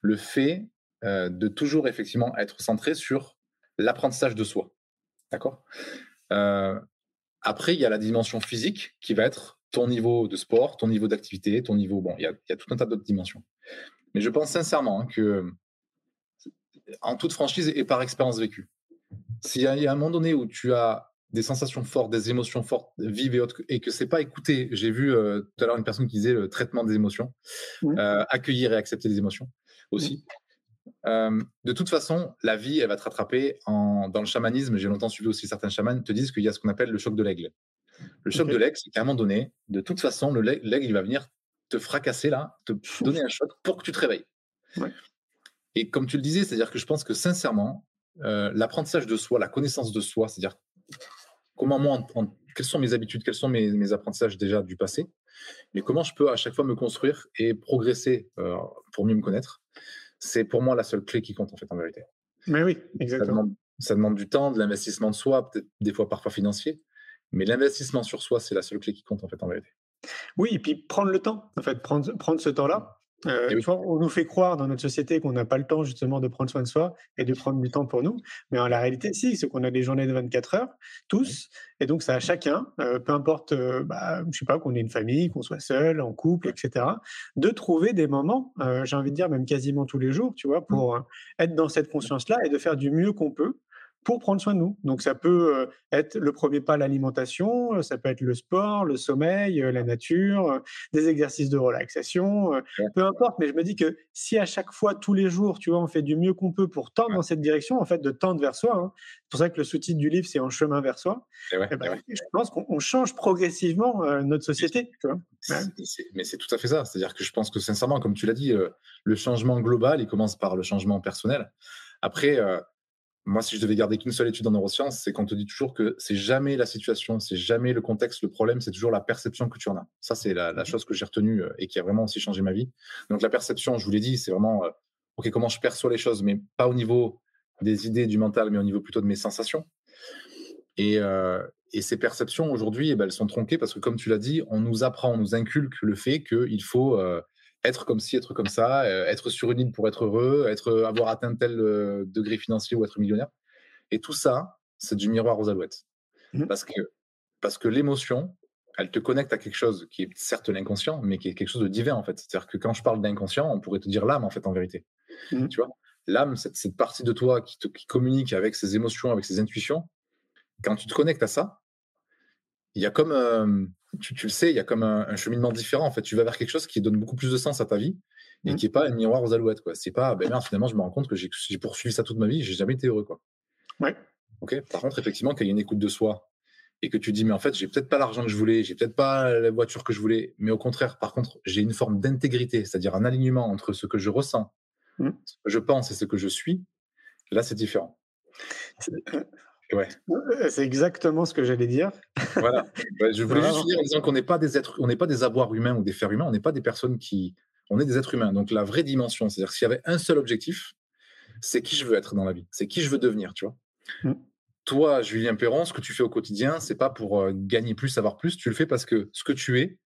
le fait de toujours effectivement être centré sur l'apprentissage de soi. D'accord? Après, il y a la dimension physique qui va être ton niveau de sport, ton niveau d'activité, ton niveau. Bon, il y a, tout un tas d'autres dimensions. Mais je pense sincèrement que, en toute franchise et par expérience vécue, s'il y, a un moment donné où tu as des sensations fortes, des émotions fortes, vives et autres, et que c'est pas écouté, j'ai vu euh, tout à l'heure une personne qui disait le traitement des émotions, euh, accueillir et accepter les émotions aussi. Euh, de toute façon, la vie, elle va te rattraper. En, dans le chamanisme, j'ai longtemps suivi aussi certains chamans, te disent qu'il y a ce qu'on appelle le choc de l'aigle. Le choc de l'aigle, c'est qu'à un moment donné, de toute façon, l'aigle, il va venir te fracasser là, te donner un choc pour que tu te réveilles. Et comme tu le disais, c'est-à-dire que je pense que sincèrement, euh, l'apprentissage de soi, la connaissance de soi, c'est-à-dire comment moi, quelles sont mes habitudes, quels sont mes, apprentissages déjà du passé, mais comment je peux à chaque fois me construire et progresser euh, pour mieux me connaître, c'est pour moi la seule clé qui compte en fait en vérité. Mais oui, exactement. Ça demande, du temps, de l'investissement de soi, peut-être des fois parfois financier, mais l'investissement sur soi, c'est la seule clé qui compte en fait en vérité. Oui, et puis prendre le temps, en fait, prendre, prendre ce temps-là. Euh, on nous fait croire dans notre société qu'on n'a pas le temps justement de prendre soin de soi et de prendre du temps pour nous, mais en la réalité, si, c'est qu'on a des journées de 24 heures, tous, et donc ça à chacun, euh, peu importe, euh, bah, je sais pas, qu'on ait une famille, qu'on soit seul, en couple, etc., de trouver des moments, j'ai envie de dire même quasiment tous les jours, tu vois, mmh. pour être dans cette conscience-là et de faire du mieux qu'on peut pour prendre soin de nous. Donc ça peut euh, être le premier pas l'alimentation, euh, ça peut être le sport, le sommeil, euh, la nature, des exercices de relaxation, peu importe. Mais je me dis que si à chaque fois, tous les jours, tu vois, on fait du mieux qu'on peut pour tendre dans cette direction, en fait, de tendre vers soi. Hein. C'est pour ça que le sous-titre du livre, c'est En chemin vers soi. Eh ben, je pense qu'on change progressivement notre société. Mais c'est tout à fait ça. C'est-à-dire que je pense que sincèrement, comme tu l'as dit, le changement global, il commence par le changement personnel. Après, moi, si je devais garder qu'une seule étude en neurosciences, c'est qu'on te dit toujours que c'est jamais la situation, c'est jamais le contexte, le problème, c'est toujours la perception que tu en as. Ça, c'est la, mmh. chose que j'ai retenue euh, et qui a vraiment aussi changé ma vie. Donc, la perception, je vous l'ai dit, c'est vraiment, euh, OK, comment je perçois les choses, mais pas au niveau des idées, du mental, mais au niveau plutôt de mes sensations. Et, euh, ces perceptions, aujourd'hui, eh ben, elles sont tronquées parce que, comme tu l'as dit, on nous apprend, on nous inculque le fait qu'il faut être comme ci, être comme ça, euh, être sur une île pour être heureux, être, euh, avoir atteint tel euh, degré financier ou être millionnaire. Et tout ça, c'est du miroir aux alouettes. Mmh. Parce que, parce que l'émotion, elle te connecte à quelque chose qui est certes l'inconscient, mais qui est quelque chose de divin en fait. C'est-à-dire que quand je parle d'inconscient, on pourrait te dire l'âme en fait en vérité. Mmh. Tu vois, l'âme, cette, cette, partie de toi qui, te, qui communique avec ses émotions, avec ses intuitions. Quand tu te connectes à ça, il y a comme, tu, le sais, il y a comme un, cheminement différent. En fait, tu vas vers quelque chose qui donne beaucoup plus de sens à ta vie et mmh. qui n'est pas un miroir aux alouettes. Quoi. C'est pas, ben finalement, je me rends compte que j'ai, poursuivi ça toute ma vie, j'ai jamais été heureux. Quoi. Ouais. Ok? Par contre, effectivement, quand il y a une écoute de soi et que tu dis, mais en fait, j'ai peut-être pas l'argent que je voulais, j'ai peut-être pas la voiture que je voulais, mais au contraire, par contre, j'ai une forme d'intégrité, c'est-à-dire un alignement entre ce que je ressens, mmh. ce que je pense et ce que je suis. Là, c'est différent. Ouais. C'est exactement ce que j'allais dire. Voilà. je voulais juste dire en disant qu'on n'est pas des êtres, on n'est pas des avoirs humains ou des fers humains, on n'est pas des personnes qui, on est des êtres humains. Donc la vraie dimension, c'est-à-dire s'il y avait un seul objectif, c'est qui je veux être dans la vie, c'est qui je veux devenir, tu vois. Mmh. Toi, Julien Perron, ce que tu fais au quotidien, c'est pas pour euh, gagner plus, savoir plus. Tu le fais parce que ce que tu es,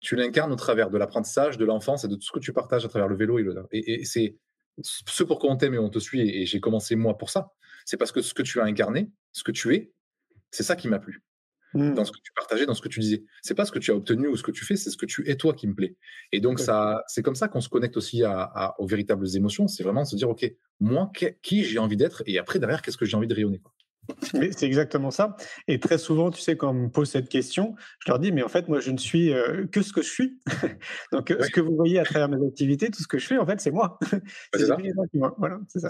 tu l'incarnes au travers de l'apprentissage, de l'enfance et de tout ce que tu partages à travers le vélo et le. Et, et c'est ce pourquoi on t'aime et on te suit. Et j'ai commencé moi pour ça. C'est parce que ce que tu as incarné, ce que tu es, c'est ça qui m'a plu. Mmh. Dans ce que tu partageais, dans ce que tu disais. C'est pas ce que tu as obtenu ou ce que tu fais, c'est ce que tu es toi qui me plaît. Et donc, ça, c'est comme ça qu'on se connecte aussi à, aux véritables émotions. C'est vraiment se dire, OK, moi, qui j'ai envie d'être et après, derrière, qu'est-ce que j'ai envie de rayonner. Quoi. C'est exactement ça. Et très souvent, tu sais, quand on me pose cette question, je leur dis, mais en fait, moi, je ne suis euh, que ce que je suis. <laughs> Donc, euh, ce que vous voyez à travers mes activités, tout ce que je fais, en fait, c'est moi. <laughs> c'est ça. Voilà, c'est ça.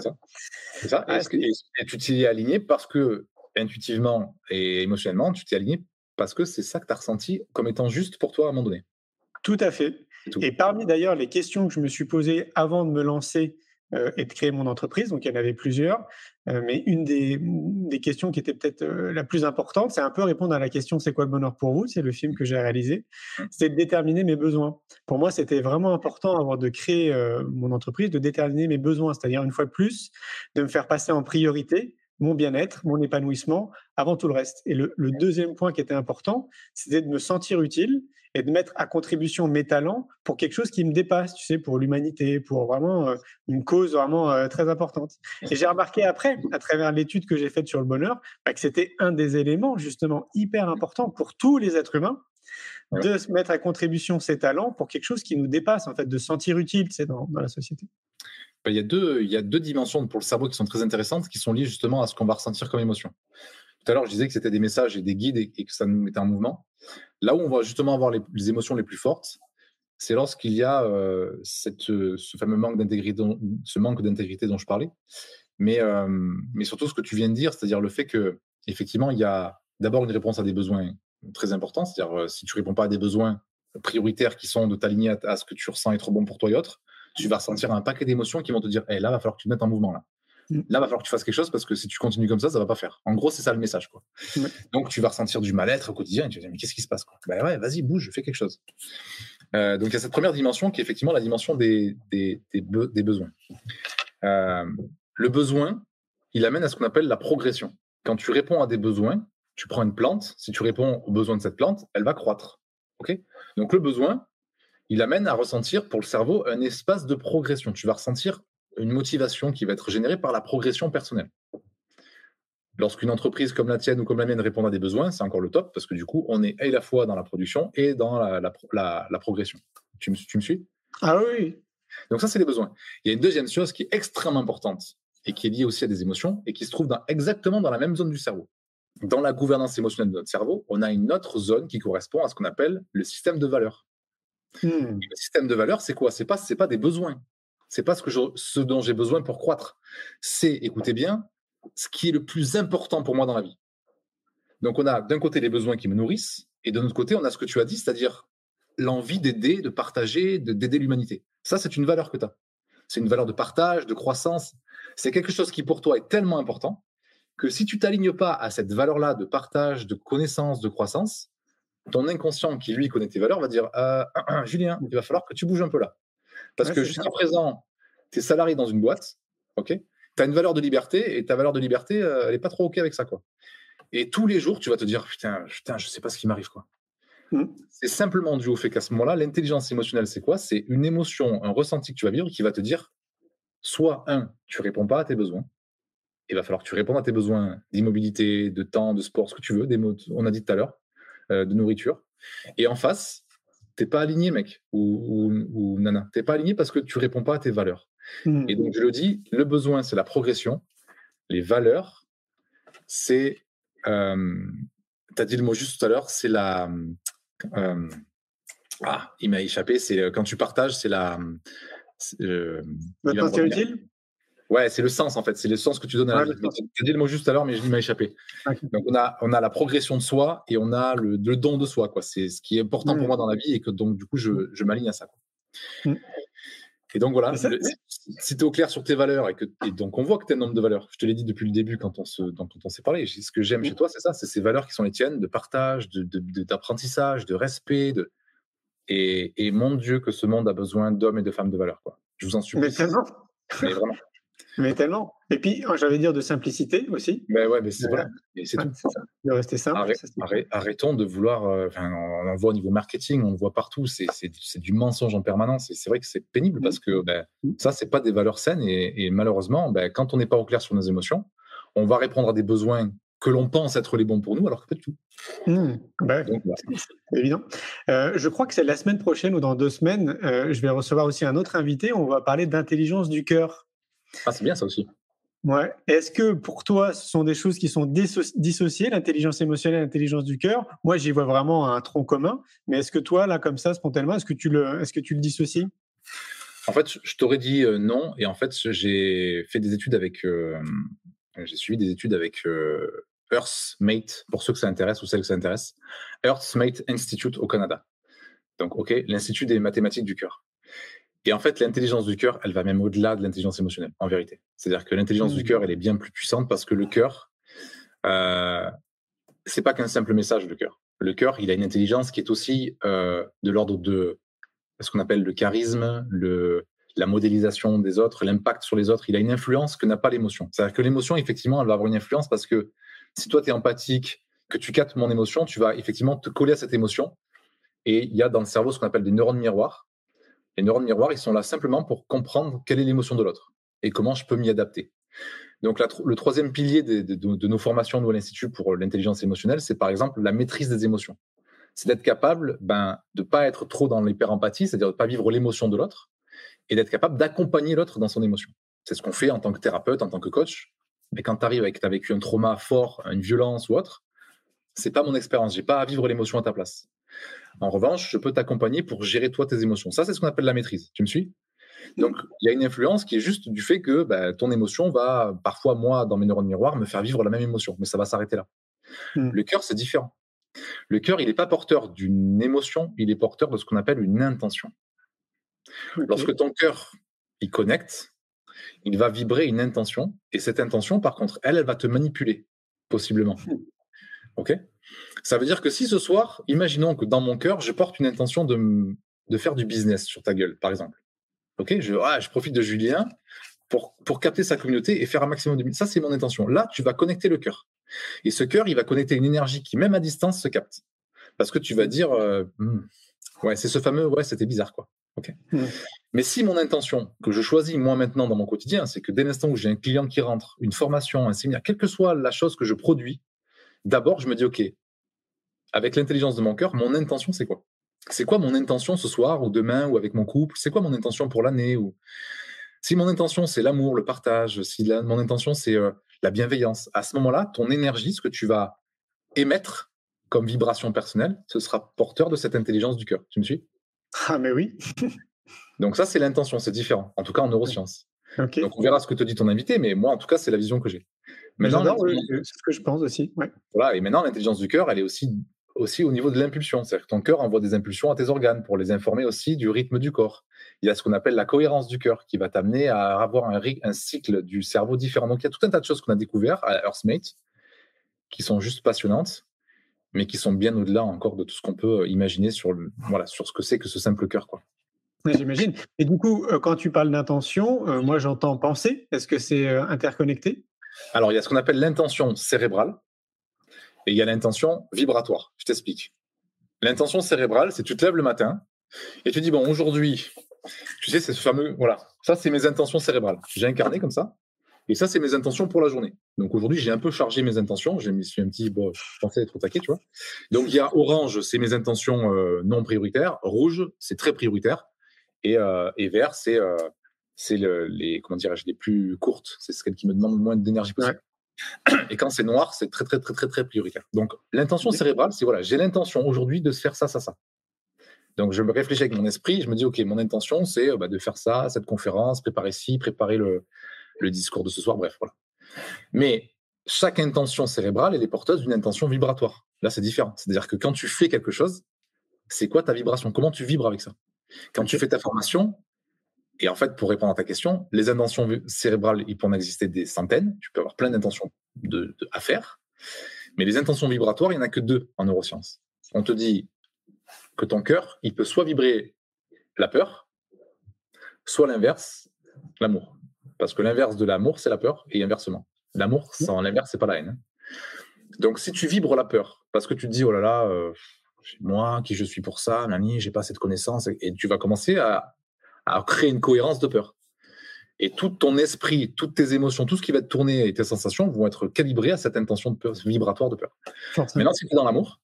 C'est ça. Et, tu t'y es aligné parce que intuitivement et émotionnellement, tu t'es aligné parce que c'est ça que tu as ressenti comme étant juste pour toi à un moment donné? Tout à fait. Et parmi d'ailleurs les questions que je me suis posées avant de me lancer et de créer mon entreprise, donc il y en avait plusieurs, euh, mais une des, des, questions qui était peut-être euh, la plus importante, c'est un peu répondre à la question c'est quoi le bonheur pour vous? C'est le film que j'ai réalisé, c'est de déterminer mes besoins. Pour moi, c'était vraiment important avant de créer mon entreprise, de déterminer mes besoins, c'est-à-dire une fois de plus, de me faire passer en priorité mon bien-être, mon épanouissement, avant tout le reste. Et le, deuxième point qui était important, c'était de me sentir utile et de mettre à contribution mes talents pour quelque chose qui me dépasse, tu sais, pour l'humanité, pour vraiment euh, une cause vraiment euh, très importante. Et j'ai remarqué après, à travers l'étude que j'ai faite sur le bonheur, bah, que c'était un des éléments justement hyper importants pour tous les êtres humains de se mettre à contribution ses talents pour quelque chose qui nous dépasse, en fait, de sentir utile, tu sais, dans la société. Il, y a deux, il y a deux dimensions pour le cerveau qui sont très intéressantes, qui sont liées justement à ce qu'on va ressentir comme émotion. Tout à l'heure, je disais que c'était des messages et des guides et, que ça nous mettait en mouvement. Là où on va justement avoir les, émotions les plus fortes, c'est lorsqu'il y a euh, cette, ce fameux manque d'intégrité, dont je parlais. Mais, euh, mais surtout ce que tu viens de dire, c'est-à-dire le fait que effectivement, il y a d'abord une réponse à des besoins très importants. C'est-à-dire euh, si tu réponds pas à des besoins prioritaires qui sont de t'aligner à, à, ce que tu ressens être bon pour toi et autres, tu vas ressentir un paquet d'émotions qui vont te dire hey, là, va falloir que tu te mettes en mouvement. Là. Mm. Là, va falloir que tu fasses quelque chose parce que si tu continues comme ça, ça va pas faire. En gros, c'est ça le message. Quoi. Donc, tu vas ressentir du mal-être au quotidien et tu vas dire mais qu'est-ce qui se passe quoi? Ben ouais, vas-y, bouge, fais quelque chose. Euh, donc, il y a cette première dimension qui est effectivement la dimension des, des, des, besoins. Euh, le besoin, il amène à ce qu'on appelle la progression. Quand tu réponds à des besoins, tu prends une plante, si tu réponds aux besoins de cette plante, elle va croître. ok? Donc, le besoin, il amène à ressentir pour le cerveau un espace de progression. Tu vas ressentir une motivation qui va être générée par la progression personnelle. Lorsqu'une entreprise comme la tienne ou comme la mienne répond à des besoins, c'est encore le top parce que du coup, on est à la fois dans la production et dans la, progression. Tu me, tu me suis? Ah oui. Donc ça, c'est les besoins. Il y a une deuxième chose qui est extrêmement importante et qui est lié aussi à des émotions et qui se trouve dans, exactement dans la même zone du cerveau. Dans la gouvernance émotionnelle de notre cerveau, on a une autre zone qui correspond à ce qu'on appelle le système de valeurs. Hmm. Le système de valeurs, c'est quoi? C'est pas, c'est pas des besoins. C'est pas ce, que je- ce dont j'ai besoin pour croître. C'est, écoutez bien, ce qui est le plus important pour moi dans la vie. Donc, on a d'un côté les besoins qui me nourrissent, et de l'autre côté, on a ce que tu as dit, c'est-à-dire l'envie d'aider, de partager, de- d'aider l'humanité. Ça, c'est une valeur que tu as. C'est une valeur de partage, de croissance. C'est quelque chose qui, pour toi, est tellement important que si tu t'alignes pas à cette valeur-là de partage, de connaissance, de croissance, ton inconscient qui, lui, connaît tes valeurs, va dire Euh, <clears throat> Julien, il va falloir que tu bouges un peu là. Parce Ouais, que jusqu'à présent, tu es salarié dans une boîte, ok tu as une valeur de liberté, et ta valeur de liberté, euh, elle n'est pas trop OK avec ça. quoi. Et tous les jours, tu vas te dire Putain, putain je sais pas ce qui m'arrive. quoi. Mm. C'est simplement dû au fait qu'à ce moment-là, l'intelligence émotionnelle, c'est quoi? C'est une émotion, un ressenti que tu vas vivre qui va te dire soit, un, tu réponds pas à tes besoins. Il va falloir que tu répondes à tes besoins d'immobilité, de temps, de sport, ce que tu veux, des mots, on a dit tout à l'heure, euh, de nourriture. Et en face, t'es pas aligné, mec, ou, ou, ou nana. T'es pas aligné parce que tu réponds pas à tes valeurs. Hmm. Et donc, je le dis, le besoin, c'est la progression. Les valeurs, c'est. Euh, tu as dit le mot juste tout à l'heure, c'est la. euh, ah, il m'a échappé. C'est euh, quand tu partages, c'est la. euh, pensée revenir. utile Ouais, c'est le sens en fait, c'est le sens que tu donnes à la vie. Tu as dit le mot juste à l'heure, mais il m'a échappé. Donc on a, on a la progression de soi et on a le, le don de soi. quoi. C'est ce qui est important Mm. pour moi dans la vie et que donc du coup je, je m'aligne à ça. quoi. Mm. Et donc voilà, ça- le- si- tu es au clair sur tes valeurs et que et donc on voit que tu as un nombre de valeurs, je te l'ai dit depuis le début quand on se, quand on s'est parlé, ce que j'aime Mm. chez toi, c'est ça, c'est ces valeurs qui sont les tiennes de partage, de- de- de- d'apprentissage, de, respect. De... Et, et mon Dieu que ce monde a besoin d'hommes et de femmes de valeur. Quoi. Je vous en supplie. Mais. Mais vraiment. Mais tellement. Et puis, oh, j'allais dire de simplicité aussi. Mais ouais, mais c'est Ouais. Et c'est Ouais, tout. ça. De rester simple. Arrête- ça, c'est- arrête- arrêtons de vouloir. euh, on, le voit au niveau marketing, on le voit partout. C'est du mensonge en permanence. Et c'est vrai que c'est pénible parce que ben, Mm. ça, c'est pas des valeurs saines. Et, et malheureusement, ben, quand on n'est pas au clair sur nos émotions, on va répondre à des besoins que l'on pense être les bons pour nous, alors que pas du tout. Bah, Donc, voilà. c'est évident. Euh, je crois que c'est la semaine prochaine ou dans deux semaines, euh, je vais recevoir aussi un autre invité. On va parler d'intelligence du cœur. Ah, c'est bien ça aussi. Ouais. Est-ce que pour toi, ce sont des choses qui sont disso- dissociées, l'intelligence émotionnelle et l'intelligence du cœur? Moi, j'y vois vraiment un tronc commun. Mais est-ce que toi, là, comme ça, spontanément, est-ce que tu le, est-ce que tu le dissocies? En fait, je t'aurais dit euh, non. Et en fait, j'ai fait des études avec. euh, j'ai suivi des études avec euh, Earthmate, pour ceux que ça intéresse ou celles que ça intéresse. Earthmate Institute au Canada. Donc, OK, l'Institut des mathématiques du cœur. Et en fait, l'intelligence du cœur, elle va même au-delà de l'intelligence émotionnelle, en vérité. C'est-à-dire que l'intelligence du cœur, elle est bien plus puissante parce que le cœur, euh, c'est pas qu'un simple message, le cœur. Le cœur, il a une intelligence qui est aussi euh, de l'ordre de ce qu'on appelle le charisme, le, la modélisation des autres, l'impact sur les autres. Il a une influence que n'a pas l'émotion. C'est-à-dire que l'émotion, effectivement, elle va avoir une influence parce que si toi, tu es empathique, que tu captes mon émotion, tu vas effectivement te coller à cette émotion. Et il y a dans le cerveau ce qu'on appelle des neurones miroirs. Les neurones miroirs, ils sont là simplement pour comprendre quelle est l'émotion de l'autre et comment je peux m'y adapter. Donc, le troisième pilier de, nos formations, nous, à l'Institut pour l'intelligence émotionnelle, c'est par exemple la maîtrise des émotions. C'est d'être capable ben, de ne pas être trop dans l'hyper-empathie, c'est-à-dire de ne pas vivre l'émotion de l'autre, et d'être capable d'accompagner l'autre dans son émotion. C'est ce qu'on fait en tant que thérapeute, en tant que coach. Mais quand tu arrives avec, tu as vécu un trauma fort, une violence ou autre, c'est pas mon expérience. J'ai pas à vivre l'émotion à ta place. En revanche, je peux t'accompagner pour gérer toi tes émotions. Ça, c'est ce qu'on appelle la maîtrise. Tu me suis? Donc, il y a une influence qui est juste du fait que bah, ton émotion va, parfois, moi, dans mes neurones miroirs, me faire vivre la même émotion, mais ça va s'arrêter là. Mm. Le cœur, c'est différent. Le cœur, il n'est pas porteur d'une émotion, il est porteur de ce qu'on appelle une intention. Lorsque ton cœur, il connecte, il va vibrer une intention, et cette intention, par contre, elle, elle va te manipuler, possiblement. OK? Ça veut dire que si ce soir, imaginons que dans mon cœur, je porte une intention de, faire du business sur ta gueule, par exemple. OK je, ah, je profite de Julien pour, pour capter sa communauté et faire un maximum de... Ça, c'est mon intention. Là, tu vas connecter le cœur. Et ce cœur, il va connecter une énergie qui, même à distance, se capte. Parce que tu vas dire, euh, Hmm, ouais, c'est ce fameux, ouais, c'était bizarre, quoi. OK. Mais si mon intention, que je choisis moi maintenant dans mon quotidien, c'est que dès l'instant où j'ai un client qui rentre, une formation, un séminaire, quelle que soit la chose que je produis, d'abord, je me dis, OK, avec l'intelligence de mon cœur, mon intention, c'est quoi? C'est quoi mon intention ce soir ou demain ou avec mon couple? C'est quoi mon intention pour l'année ou... Si mon intention, c'est l'amour, le partage, si mon intention, c'est euh, la bienveillance, à ce moment-là, ton énergie, ce que tu vas émettre comme vibration personnelle, ce sera porteur de cette intelligence du cœur. Tu me suis? Ah, mais oui. Donc ça, c'est l'intention, c'est différent, en tout cas en neurosciences. Donc on verra ce que te dit ton invité, mais moi, en tout cas, c'est la vision que j'ai. Maintenant, c'est ce que je pense aussi. Voilà, et maintenant, l'intelligence du cœur, elle est aussi, aussi au niveau de l'impulsion. C'est-à-dire que ton cœur envoie des impulsions à tes organes pour les informer aussi du rythme du corps. Il y a ce qu'on appelle la cohérence du cœur qui va t'amener à avoir un, un, cycle du cerveau différent. Donc il y a tout un tas de choses qu'on a découvert à Earthmate qui sont juste passionnantes, mais qui sont bien au-delà encore de tout ce qu'on peut imaginer sur, le, voilà, sur ce que c'est que ce simple cœur. Quoi. J'imagine. Et du coup, euh, quand tu parles d'intention, euh, moi j'entends penser. Est-ce que c'est euh, interconnecté? Alors, il y a ce qu'on appelle l'intention cérébrale et il y a l'intention vibratoire. Je t'explique. L'intention cérébrale, c'est tu te lèves le matin et tu dis bon, aujourd'hui, tu sais, c'est ce fameux. Voilà, ça, c'est mes intentions cérébrales. J'ai incarné comme ça. Et ça, c'est mes intentions pour la journée. Donc aujourd'hui, j'ai un peu chargé mes intentions. J'ai mis un petit, bon, je pensais être au taquet, tu vois. Donc il y a orange, c'est mes intentions non prioritaires. Rouge, c'est très prioritaire. Et, euh, et vert, c'est euh, c'est le, les comment les plus courtes. C'est celle qui me demande le moins d'énergie possible. <clears throat> Et quand c'est noir, c'est très très très très très prioritaire. Donc l'intention cérébrale, c'est voilà, j'ai l'intention aujourd'hui de se faire ça ça ça. Donc je me réfléchis avec mon esprit, je me dis ok, mon intention c'est bah, de faire ça, cette conférence, préparer ci, préparer le, le discours de ce soir, bref voilà. Mais chaque intention cérébrale, elle est porteuse d'une intention vibratoire. Là, c'est différent. C'est-à-dire que quand tu fais quelque chose, c'est quoi ta vibration? Comment tu vibres avec ça? Quand tu fais ta formation, et en fait, pour répondre à ta question, les intentions cérébrales, il peut en exister des centaines. Tu peux avoir plein d'intentions de, à faire. Mais les intentions vibratoires, il n'y en a que deux en neurosciences. On te dit que ton cœur, il peut soit vibrer la peur, soit l'inverse, l'amour. Parce que l'inverse de l'amour, c'est la peur, et inversement. L'amour, sans l'inverse, c'est pas la haine. Donc, si tu vibres la peur, parce que tu te dis, oh là là, euh, moi, qui je suis pour ça, nani, j'ai pas cette connaissance, et tu vas commencer à, créer une cohérence de peur. Et tout ton esprit, toutes tes émotions, tout ce qui va te tourner et tes sensations vont être calibrés à cette intention de peur, vibratoire de peur. Maintenant, si tu es dans l'amour,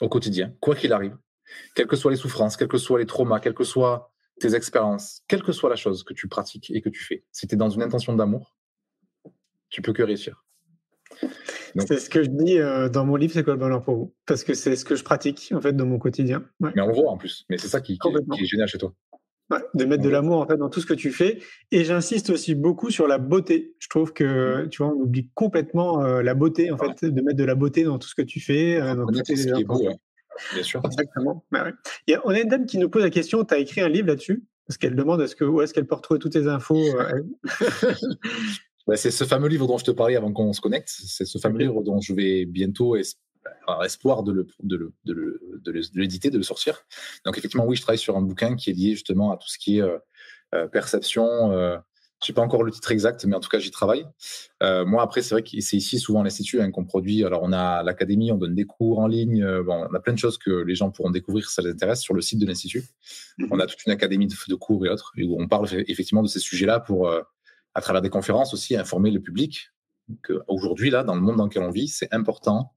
au quotidien, quoi qu'il arrive, quelles que soient les souffrances, quels que soient les traumas, quelles que soient tes expériences, quelle que soit la chose que tu pratiques et que tu fais, si tu es dans une intention d'amour, tu peux que réussir. C'est ce que je dis euh, dans mon livre, c'est quoi le bonheur pour vous? Parce que c'est ce que je pratique en fait dans mon quotidien. Mais on le voit en plus. Mais c'est ça qui, est génial chez toi. <laughs> de mettre de l'amour en fait dans tout ce que tu fais. Et j'insiste aussi beaucoup sur la beauté. Je trouve que tu vois, on oublie complètement euh, la beauté en fait, de mettre de la beauté dans tout ce que tu fais. Euh, dans toutes ce qui est beau, Bien sûr. Exactement. Il y a, on a une dame qui nous pose la question. Tu as écrit un livre là-dessus? Parce qu'elle demande est-ce que, où est-ce qu'elle peut retrouver toutes tes infos <laughs> Bah, c'est ce fameux livre dont je te parlais avant qu'on se connecte. C'est ce fameux livre dont je vais bientôt avoir espoir de l'éditer, de, le sortir. Donc effectivement, oui, je travaille sur un bouquin qui est lié justement à tout ce qui est euh, euh, perception. Euh, je sais pas encore le titre exact, mais en tout cas, j'y travaille. moi, après, c'est vrai que c'est ici souvent l'Institut hein, qu'on produit. Alors, on a l'académie, on donne des cours en ligne. bon, on a plein de choses que les gens pourront découvrir si ça les intéresse sur le site de l'Institut. Mm-hmm. On a toute une académie de, de, cours et autres, où on parle effectivement de ces sujets-là pour à travers des conférences aussi, informer le public qu'aujourd'hui, là, dans le monde dans lequel on vit, c'est important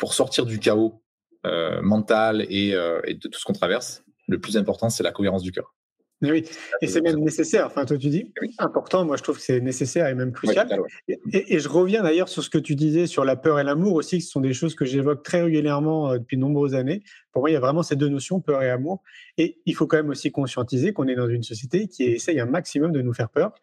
pour sortir du chaos euh, mental et, euh, et, de tout ce qu'on traverse. Le plus important, c'est la cohérence du cœur. Oui, et c'est même nécessaire. Enfin, toi, tu dis important. Moi, je trouve que c'est nécessaire et même crucial. et, je reviens d'ailleurs sur ce que tu disais sur la peur et l'amour aussi, qui sont des choses que j'évoque très régulièrement euh, depuis de nombreuses années. Pour moi, il y a vraiment ces deux notions, peur et amour. Et il faut quand même aussi conscientiser qu'on est dans une société qui essaye un maximum de nous faire peur,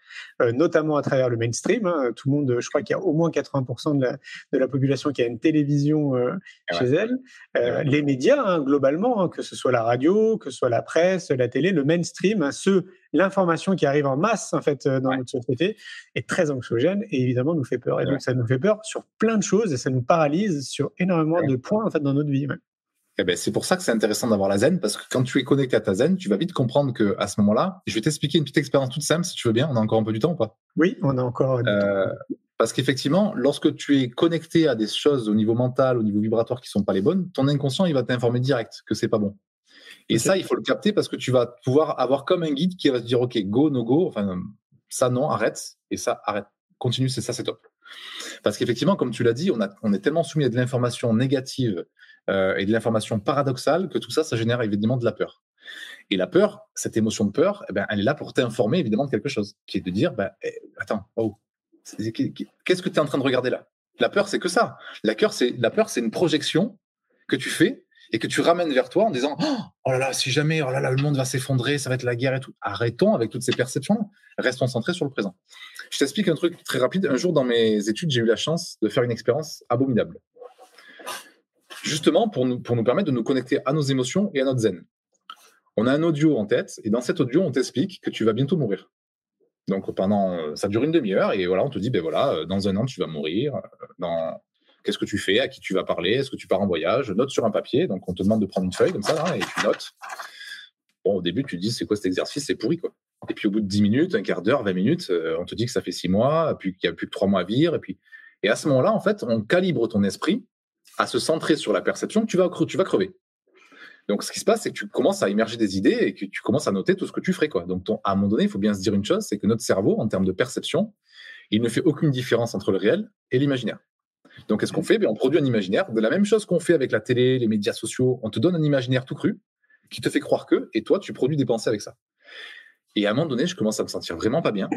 euh, notamment à travers le mainstream. Hein. Tout le monde, je crois qu'il y a au moins 80% de la, de la, population qui a une télévision euh, chez elle. Euh, les médias, hein, globalement, hein, que ce soit la radio, que ce soit la presse, la télé, le mainstream, hein, ce, l'information qui arrive en masse en fait dans notre société est très anxiogène et évidemment nous fait peur. Et donc ça nous fait peur sur plein de choses et ça nous paralyse sur énormément de points en fait dans notre vie. Eh ben, c'est pour ça que c'est intéressant d'avoir la zen, parce que quand tu es connecté à ta zen, tu vas vite comprendre que à ce moment-là, je vais t'expliquer une petite expérience toute simple, si tu veux bien. On a encore un peu du temps ou pas? Oui, on a encore. Du euh, Parce qu'effectivement, lorsque tu es connecté à des choses au niveau mental, au niveau vibratoire qui sont pas les bonnes, ton inconscient il va t'informer direct que c'est pas bon. Et ça, il faut le capter parce que tu vas pouvoir avoir comme un guide qui va te dire OK, go, no go, enfin ça non, arrête, et ça arrête, continue, c'est ça, c'est top. Parce qu'effectivement, comme tu l'as dit, on, a, on est tellement soumis à de l'information négative et de l'information paradoxale que tout ça, ça génère évidemment de la peur. Et la peur, cette émotion de peur, eh ben, elle est là pour t'informer évidemment de quelque chose, qui est de dire, ben, eh, attends, oh, qu'est-ce que tu es en train de regarder là? La peur, c'est que ça. La, peur, c'est, la peur, c'est une projection que tu fais et que tu ramènes vers toi en disant oh, oh là là, si jamais oh là là, le monde va s'effondrer, ça va être la guerre et tout. Arrêtons avec toutes ces perceptions-là. Restons centrés sur le présent. Je t'explique un truc très rapide. Un jour, dans mes études, j'ai eu la chance de faire une expérience abominable. Justement, pour nous, pour nous permettre de nous connecter à nos émotions et à notre zen on a un audio en tête, et dans cet audio, on t'explique que tu vas bientôt mourir. Donc pendant, ça dure une demi-heure, et voilà, on te dit, ben voilà, euh, dans un an, tu vas mourir. Euh, qu'est-ce que tu fais, à qui tu vas parler, est-ce que tu pars en voyage, note sur un papier. Donc on te demande de prendre une feuille comme ça, et tu notes. Bon, au début, tu te dis, c'est quoi cet exercice? C'est pourri, quoi. Et puis au bout de 10 minutes, un quart d'heure, 20 minutes, euh, on te dit que ça fait 6 mois, puis qu'il n'y a plus que 3 mois à vivre. Et, puis... et à ce moment-là, en fait, on calibre ton esprit à se centrer sur la perception tu vas, tu vas crever. Donc, ce qui se passe, c'est que tu commences à émerger des idées et que tu commences à noter tout ce que tu ferais. Quoi. Donc, à un moment donné, il faut bien se dire une chose, c'est que notre cerveau, en termes de perception, il ne fait aucune différence entre le réel et l'imaginaire. Donc, qu'est-ce qu'on fait? Ben, On produit un imaginaire de la même chose qu'on fait avec la télé, les médias sociaux. On te donne un imaginaire tout cru qui te fait croire que, et toi, tu produis des pensées avec ça. Et à un moment donné, je commence à me sentir vraiment pas bien.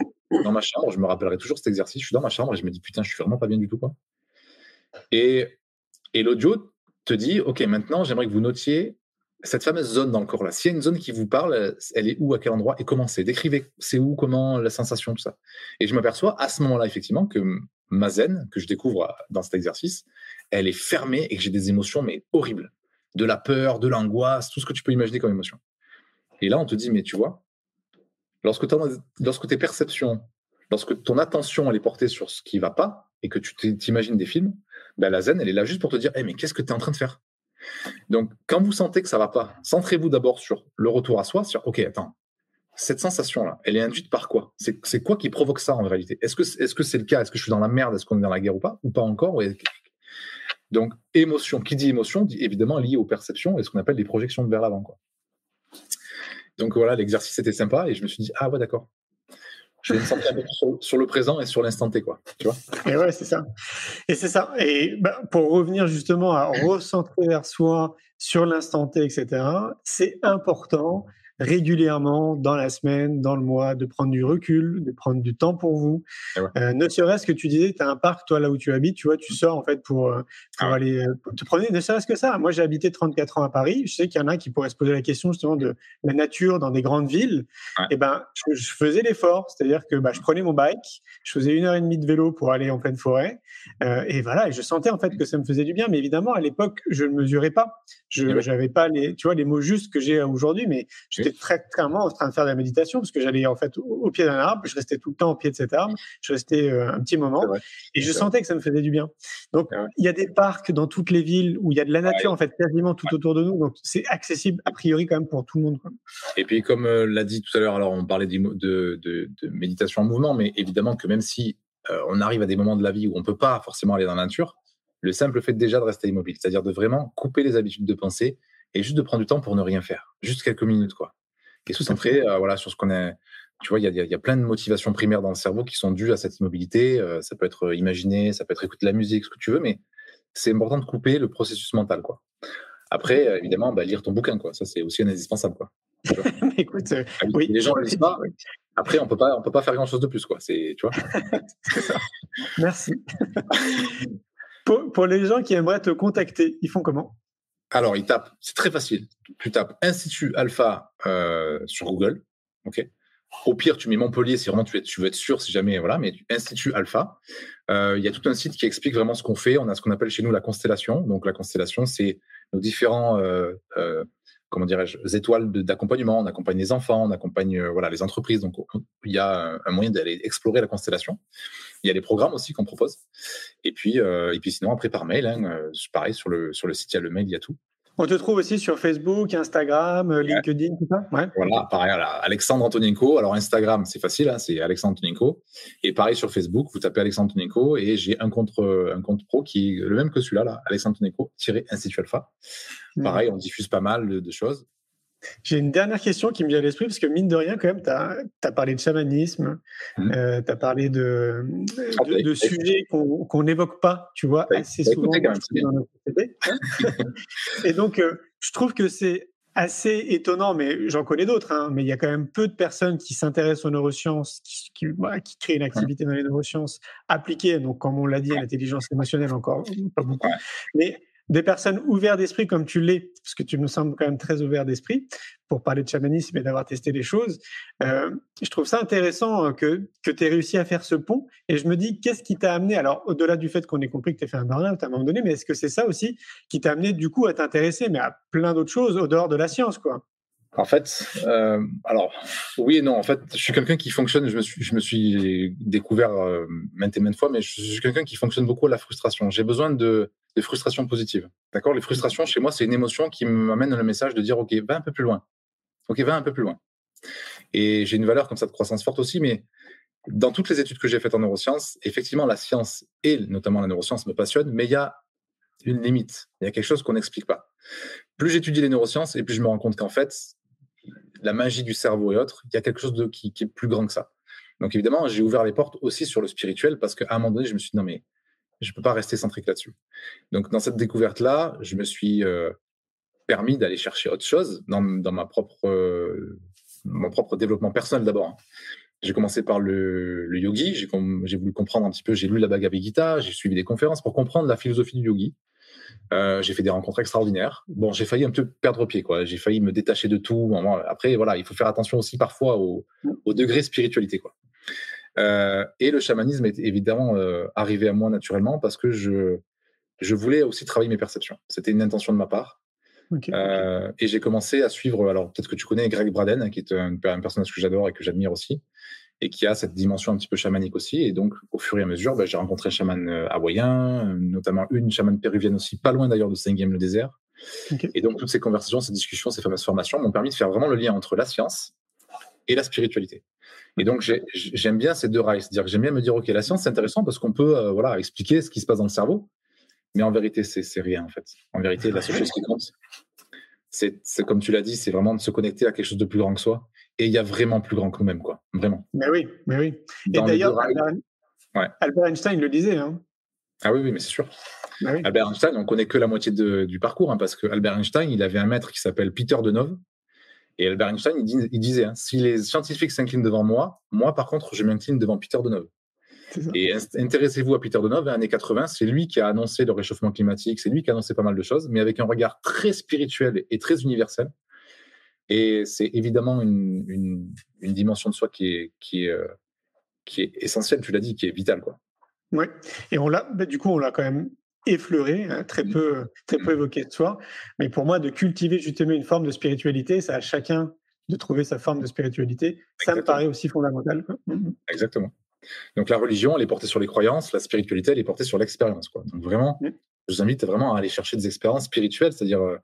Dans ma chambre, je me rappellerai toujours cet exercice. Je suis dans ma chambre et je me dis, putain, je suis vraiment pas bien du tout. Quoi. Et, et l'audio te dit, OK, maintenant, j'aimerais que vous notiez cette fameuse zone dans le corps là, s'il y a une zone qui vous parle, elle est où, à quel endroit et comment c'est? Décrivez, c'est où, comment, la sensation, tout ça. Et je m'aperçois à ce moment-là, effectivement, que ma zen, que je découvre dans cet exercice, elle est fermée et que j'ai des émotions, mais horribles. De la peur, de l'angoisse, tout ce que tu peux imaginer comme émotion. Et là, on te dit, mais tu vois, lorsque, tes perceptions, lorsque ton attention, elle est portée sur ce qui va pas et que tu t'imagines des films, ben la zen, elle est là juste pour te dire, hey, mais qu'est-ce que tu es en train de faire? Donc, quand vous sentez que ça va pas, centrez-vous d'abord sur le retour à soi, sur OK, attends, cette sensation-là, elle est induite par quoi? C'est quoi qui provoque ça en réalité? Est-ce que c'est le cas? Est-ce que je suis dans la merde? Est-ce qu'on est dans la guerre ou pas? Ou pas encore? Donc, émotion, qui dit émotion, dit évidemment lié aux perceptions et ce qu'on appelle les projections vers l'avant. Donc voilà, l'exercice était sympa et je me suis dit, ah ouais, d'accord je vais me sentir un sur, le présent et sur l'instant T, quoi. Tu vois? Et ouais, c'est ça. Et c'est ça. Et bah, pour revenir justement à recentrer vers soi sur l'instant T, etc., c'est important régulièrement dans la semaine, dans le mois, de prendre du recul, de prendre du temps pour vous. Euh, ne serait-ce que tu disais, tu as un parc, toi, là où tu habites, tu vois, tu sors en fait pour, euh, pour ah aller euh, te promener, ne serait-ce que ça. Moi, j'ai habité 34 ans à Paris. Je sais qu'il y en a qui pourraient se poser la question justement de la nature dans des grandes villes. Et eh ben, je, faisais l'effort, c'est-à-dire que bah, je prenais mon bike, je faisais une heure et demie de vélo pour aller en pleine forêt. et voilà, et je sentais en fait que ça me faisait du bien. Mais évidemment, à l'époque, je ne mesurais pas. Je n'avais pas les, tu vois, les mots justes que j'ai aujourd'hui, mais j'étais très clairement en train de faire de la méditation parce que j'allais en fait au, pied d'un arbre, je restais tout le temps au pied de cet arbre, je restais euh, un petit moment et je sentais que ça me faisait du bien. Donc il y a des parcs dans toutes les villes où il y a de la nature en fait quasiment tout autour de nous, donc c'est accessible a priori quand même pour tout le monde. Et puis comme euh, l'a dit tout à l'heure, alors on parlait de, de, méditation en mouvement, mais évidemment que même si euh, on arrive à des moments de la vie où on peut pas forcément aller dans la nature, le simple fait déjà de rester immobile, c'est-à-dire de vraiment couper les habitudes de pensée et juste de prendre du temps pour ne rien faire, juste quelques minutes quoi et se centrer euh, voilà, sur ce qu'on est. Tu vois, il y a, y a, plein de motivations primaires dans le cerveau qui sont dues à cette immobilité. Euh, ça peut être euh, imaginer, ça peut être écouter de la musique, ce que tu veux, mais c'est important de couper le processus mental. Quoi. Après, évidemment, bah, lire ton bouquin, quoi. ça c'est aussi indispensable. Quoi. <laughs> Écoute, ah oui. les gens ne lisent pas. <laughs> Après, on peut pas, on peut pas faire grand chose de plus, quoi. C'est, tu vois? <laughs> Merci. pour, pour, les gens qui aimeraient te contacter, ils font comment? Alors, il tape, c'est très facile. Tu tapes Institut Alpha euh, sur Google. OK? Au pire, tu mets Montpellier si vraiment tu veux, tu veux être sûr, si jamais, voilà, mais Institut Alpha. Euh, il y a tout un site qui explique vraiment ce qu'on fait. On a ce qu'on appelle chez nous la constellation. Donc, la constellation, c'est nos différents euh, comment dirais-je, étoiles d'accompagnement. On accompagne les enfants, on accompagne euh, voilà les entreprises. Donc il y a un moyen d'aller explorer la constellation. Il y a des programmes aussi qu'on propose. Et puis euh, et puis sinon après par mail, hein, euh, pareil sur le sur le site il y a le mail, il y a tout. On te trouve aussi sur Facebook, Instagram, LinkedIn, tout ça ouais. Voilà, pareil, Alexandre Antonienko. Alors, Instagram, c'est facile, hein, c'est Alexandre Antonienko. Et pareil sur Facebook, vous tapez Alexandre Antonienko et j'ai un compte, un compte pro qui est le même que celui-là, là, Alexandre Antonienko-Institut Alpha. Pareil, on diffuse pas mal de choses. J'ai une dernière question qui me vient à l'esprit, parce que mine de rien, quand même, tu as, parlé de chamanisme, mmh. euh, tu as parlé de, de, sujets qu'on n'évoque pas, tu vois, assez souvent dans notre. <laughs> Et donc, euh, je trouve que c'est assez étonnant, mais j'en connais d'autres, hein, mais il y a quand même peu de personnes qui s'intéressent aux neurosciences, qui, qui, bah, qui créent une activité dans les neurosciences appliquées, donc comme on l'a dit, à l'intelligence émotionnelle encore pas beaucoup, mais des personnes ouvertes d'esprit comme tu l'es, parce que tu me sembles quand même très ouvert d'esprit pour parler de chamanisme et d'avoir testé les choses. Euh, je trouve ça intéressant euh, que, tu aies réussi à faire ce pont. Et je me dis, qu'est-ce qui t'a amené Alors, au-delà du fait qu'on ait compris que tu as fait un burn-out à un moment donné, mais est-ce que c'est ça aussi qui t'a amené du coup à t'intéresser, mais à plein d'autres choses au dehors de la science, quoi? En fait, euh, alors oui et non. En fait, je suis quelqu'un qui fonctionne. Je me suis, découvert euh, maintes et maintes fois, mais je suis quelqu'un qui fonctionne beaucoup à la frustration. J'ai besoin de, frustrations positives. D'accord? Les frustrations chez moi, c'est une émotion qui m'amène le message de dire ok, va un peu plus loin. Ok, va un peu plus loin. Et j'ai une valeur comme ça de croissance forte aussi, mais dans toutes les études que j'ai faites en neurosciences, effectivement, la science et notamment la neuroscience me passionnent, mais il y a une limite. Il y a quelque chose qu'on n'explique pas. Plus j'étudie les neurosciences et plus je me rends compte qu'en fait, la magie du cerveau et autres, il y a quelque chose de, qui, est plus grand que ça. Donc évidemment, j'ai ouvert les portes aussi sur le spirituel parce qu'à un moment donné, je me suis dit non mais je ne peux pas rester centrique là-dessus. Donc dans cette découverte-là, je me suis euh, permis d'aller chercher autre chose dans, ma propre, euh, mon propre développement personnel d'abord. Hein. J'ai commencé par le, yogi, j'ai voulu comprendre un petit peu, j'ai lu la Bhagavad Gita, j'ai suivi des conférences pour comprendre la philosophie du yogi. Euh, j'ai fait des rencontres extraordinaires. Bon, j'ai failli un peu perdre pied, quoi. J'ai failli me détacher de tout. Après, voilà, il faut faire attention aussi parfois au, au degré spiritualité, quoi. Euh, et le chamanisme est évidemment euh, arrivé à moi naturellement parce que je, je voulais aussi travailler mes perceptions. C'était une intention de ma part. Et j'ai commencé à suivre, alors peut-être que tu connais Greg Braden, qui est un, un personnage que j'adore et que j'admire aussi, et qui a cette dimension un petit peu chamanique aussi. Et donc, au fur et à mesure, ben, j'ai rencontré un chaman euh, hawaïen, notamment une chamane péruvienne aussi, pas loin d'ailleurs de Saint-Game le désert. Et donc, toutes ces conversations, ces discussions, ces fameuses formations m'ont permis de faire vraiment le lien entre la science et la spiritualité. Et donc, j'aime bien ces deux rails. C'est-à-dire que j'aime bien me dire, OK, la science, c'est intéressant parce qu'on peut euh, voilà, expliquer ce qui se passe dans le cerveau. Mais en vérité, c'est rien, en fait. En vérité, la seule chose qui compte, c'est comme tu l'as dit, c'est vraiment de se connecter à quelque chose de plus grand que soi et il y a vraiment plus grand que nous-mêmes, quoi. Vraiment. Mais oui, mais oui. et d'ailleurs, Albert, Einstein le disait. Hein. Ah oui, oui, mais c'est sûr. Bah Albert Einstein, on connaît que la moitié du parcours, hein, parce que Albert Einstein, il avait un maître qui s'appelle Peter Denove. Et Albert Einstein, il, disait hein, si les scientifiques s'inclinent devant moi, moi, par contre, je m'incline devant Peter Denove. Et intéressez-vous à Peter Denove, années 80, c'est lui qui a annoncé le réchauffement climatique, c'est lui qui a annoncé pas mal de choses, mais avec un regard très spirituel et très universel. Et c'est évidemment une, dimension de soi qui est, qui est, euh, qui est essentielle, tu l'as dit, qui est vitale. Quoi. Oui, et on l'a, bah, du coup, on l'a quand même effleuré, hein, très, mmh. peu, très peu mmh. évoqué de soi. Mais pour moi, de cultiver justement une forme de spiritualité, c'est à chacun de trouver sa forme de spiritualité. Ça me paraît aussi fondamental. Mmh, Exactement. Donc la religion, elle est portée sur les croyances, la spiritualité, elle est portée sur l'expérience. Donc vraiment, je vous invite vraiment à aller chercher des expériences spirituelles, c'est-à-dire euh,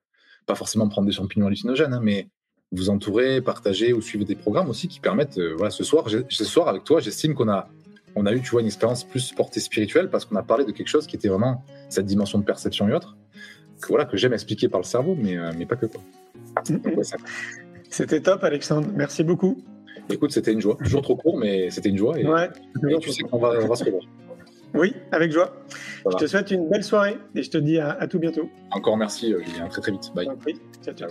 pas forcément prendre des champignons hallucinogènes, hein, mais vous entourer, partager ou suivre des programmes aussi qui permettent. Euh, voilà, ce soir, ce soir avec toi, j'estime qu'on a, on a eu, tu vois, une expérience plus portée spirituelle parce qu'on a parlé de quelque chose qui était vraiment cette dimension de perception et autres. Que, voilà, que j'aime expliquer par le cerveau, mais, euh, mais pas que quoi. c'était top, Alexandre. Merci beaucoup. Écoute, c'était une joie. Toujours trop court, mais c'était une joie. Et, ouais, tu sais qu'on va, on va se revoir. Oui, avec joie. Je te souhaite une belle soirée et je te dis à, à tout bientôt. Encore merci, euh, Julien. Très très vite. Bye. Ciao, ciao.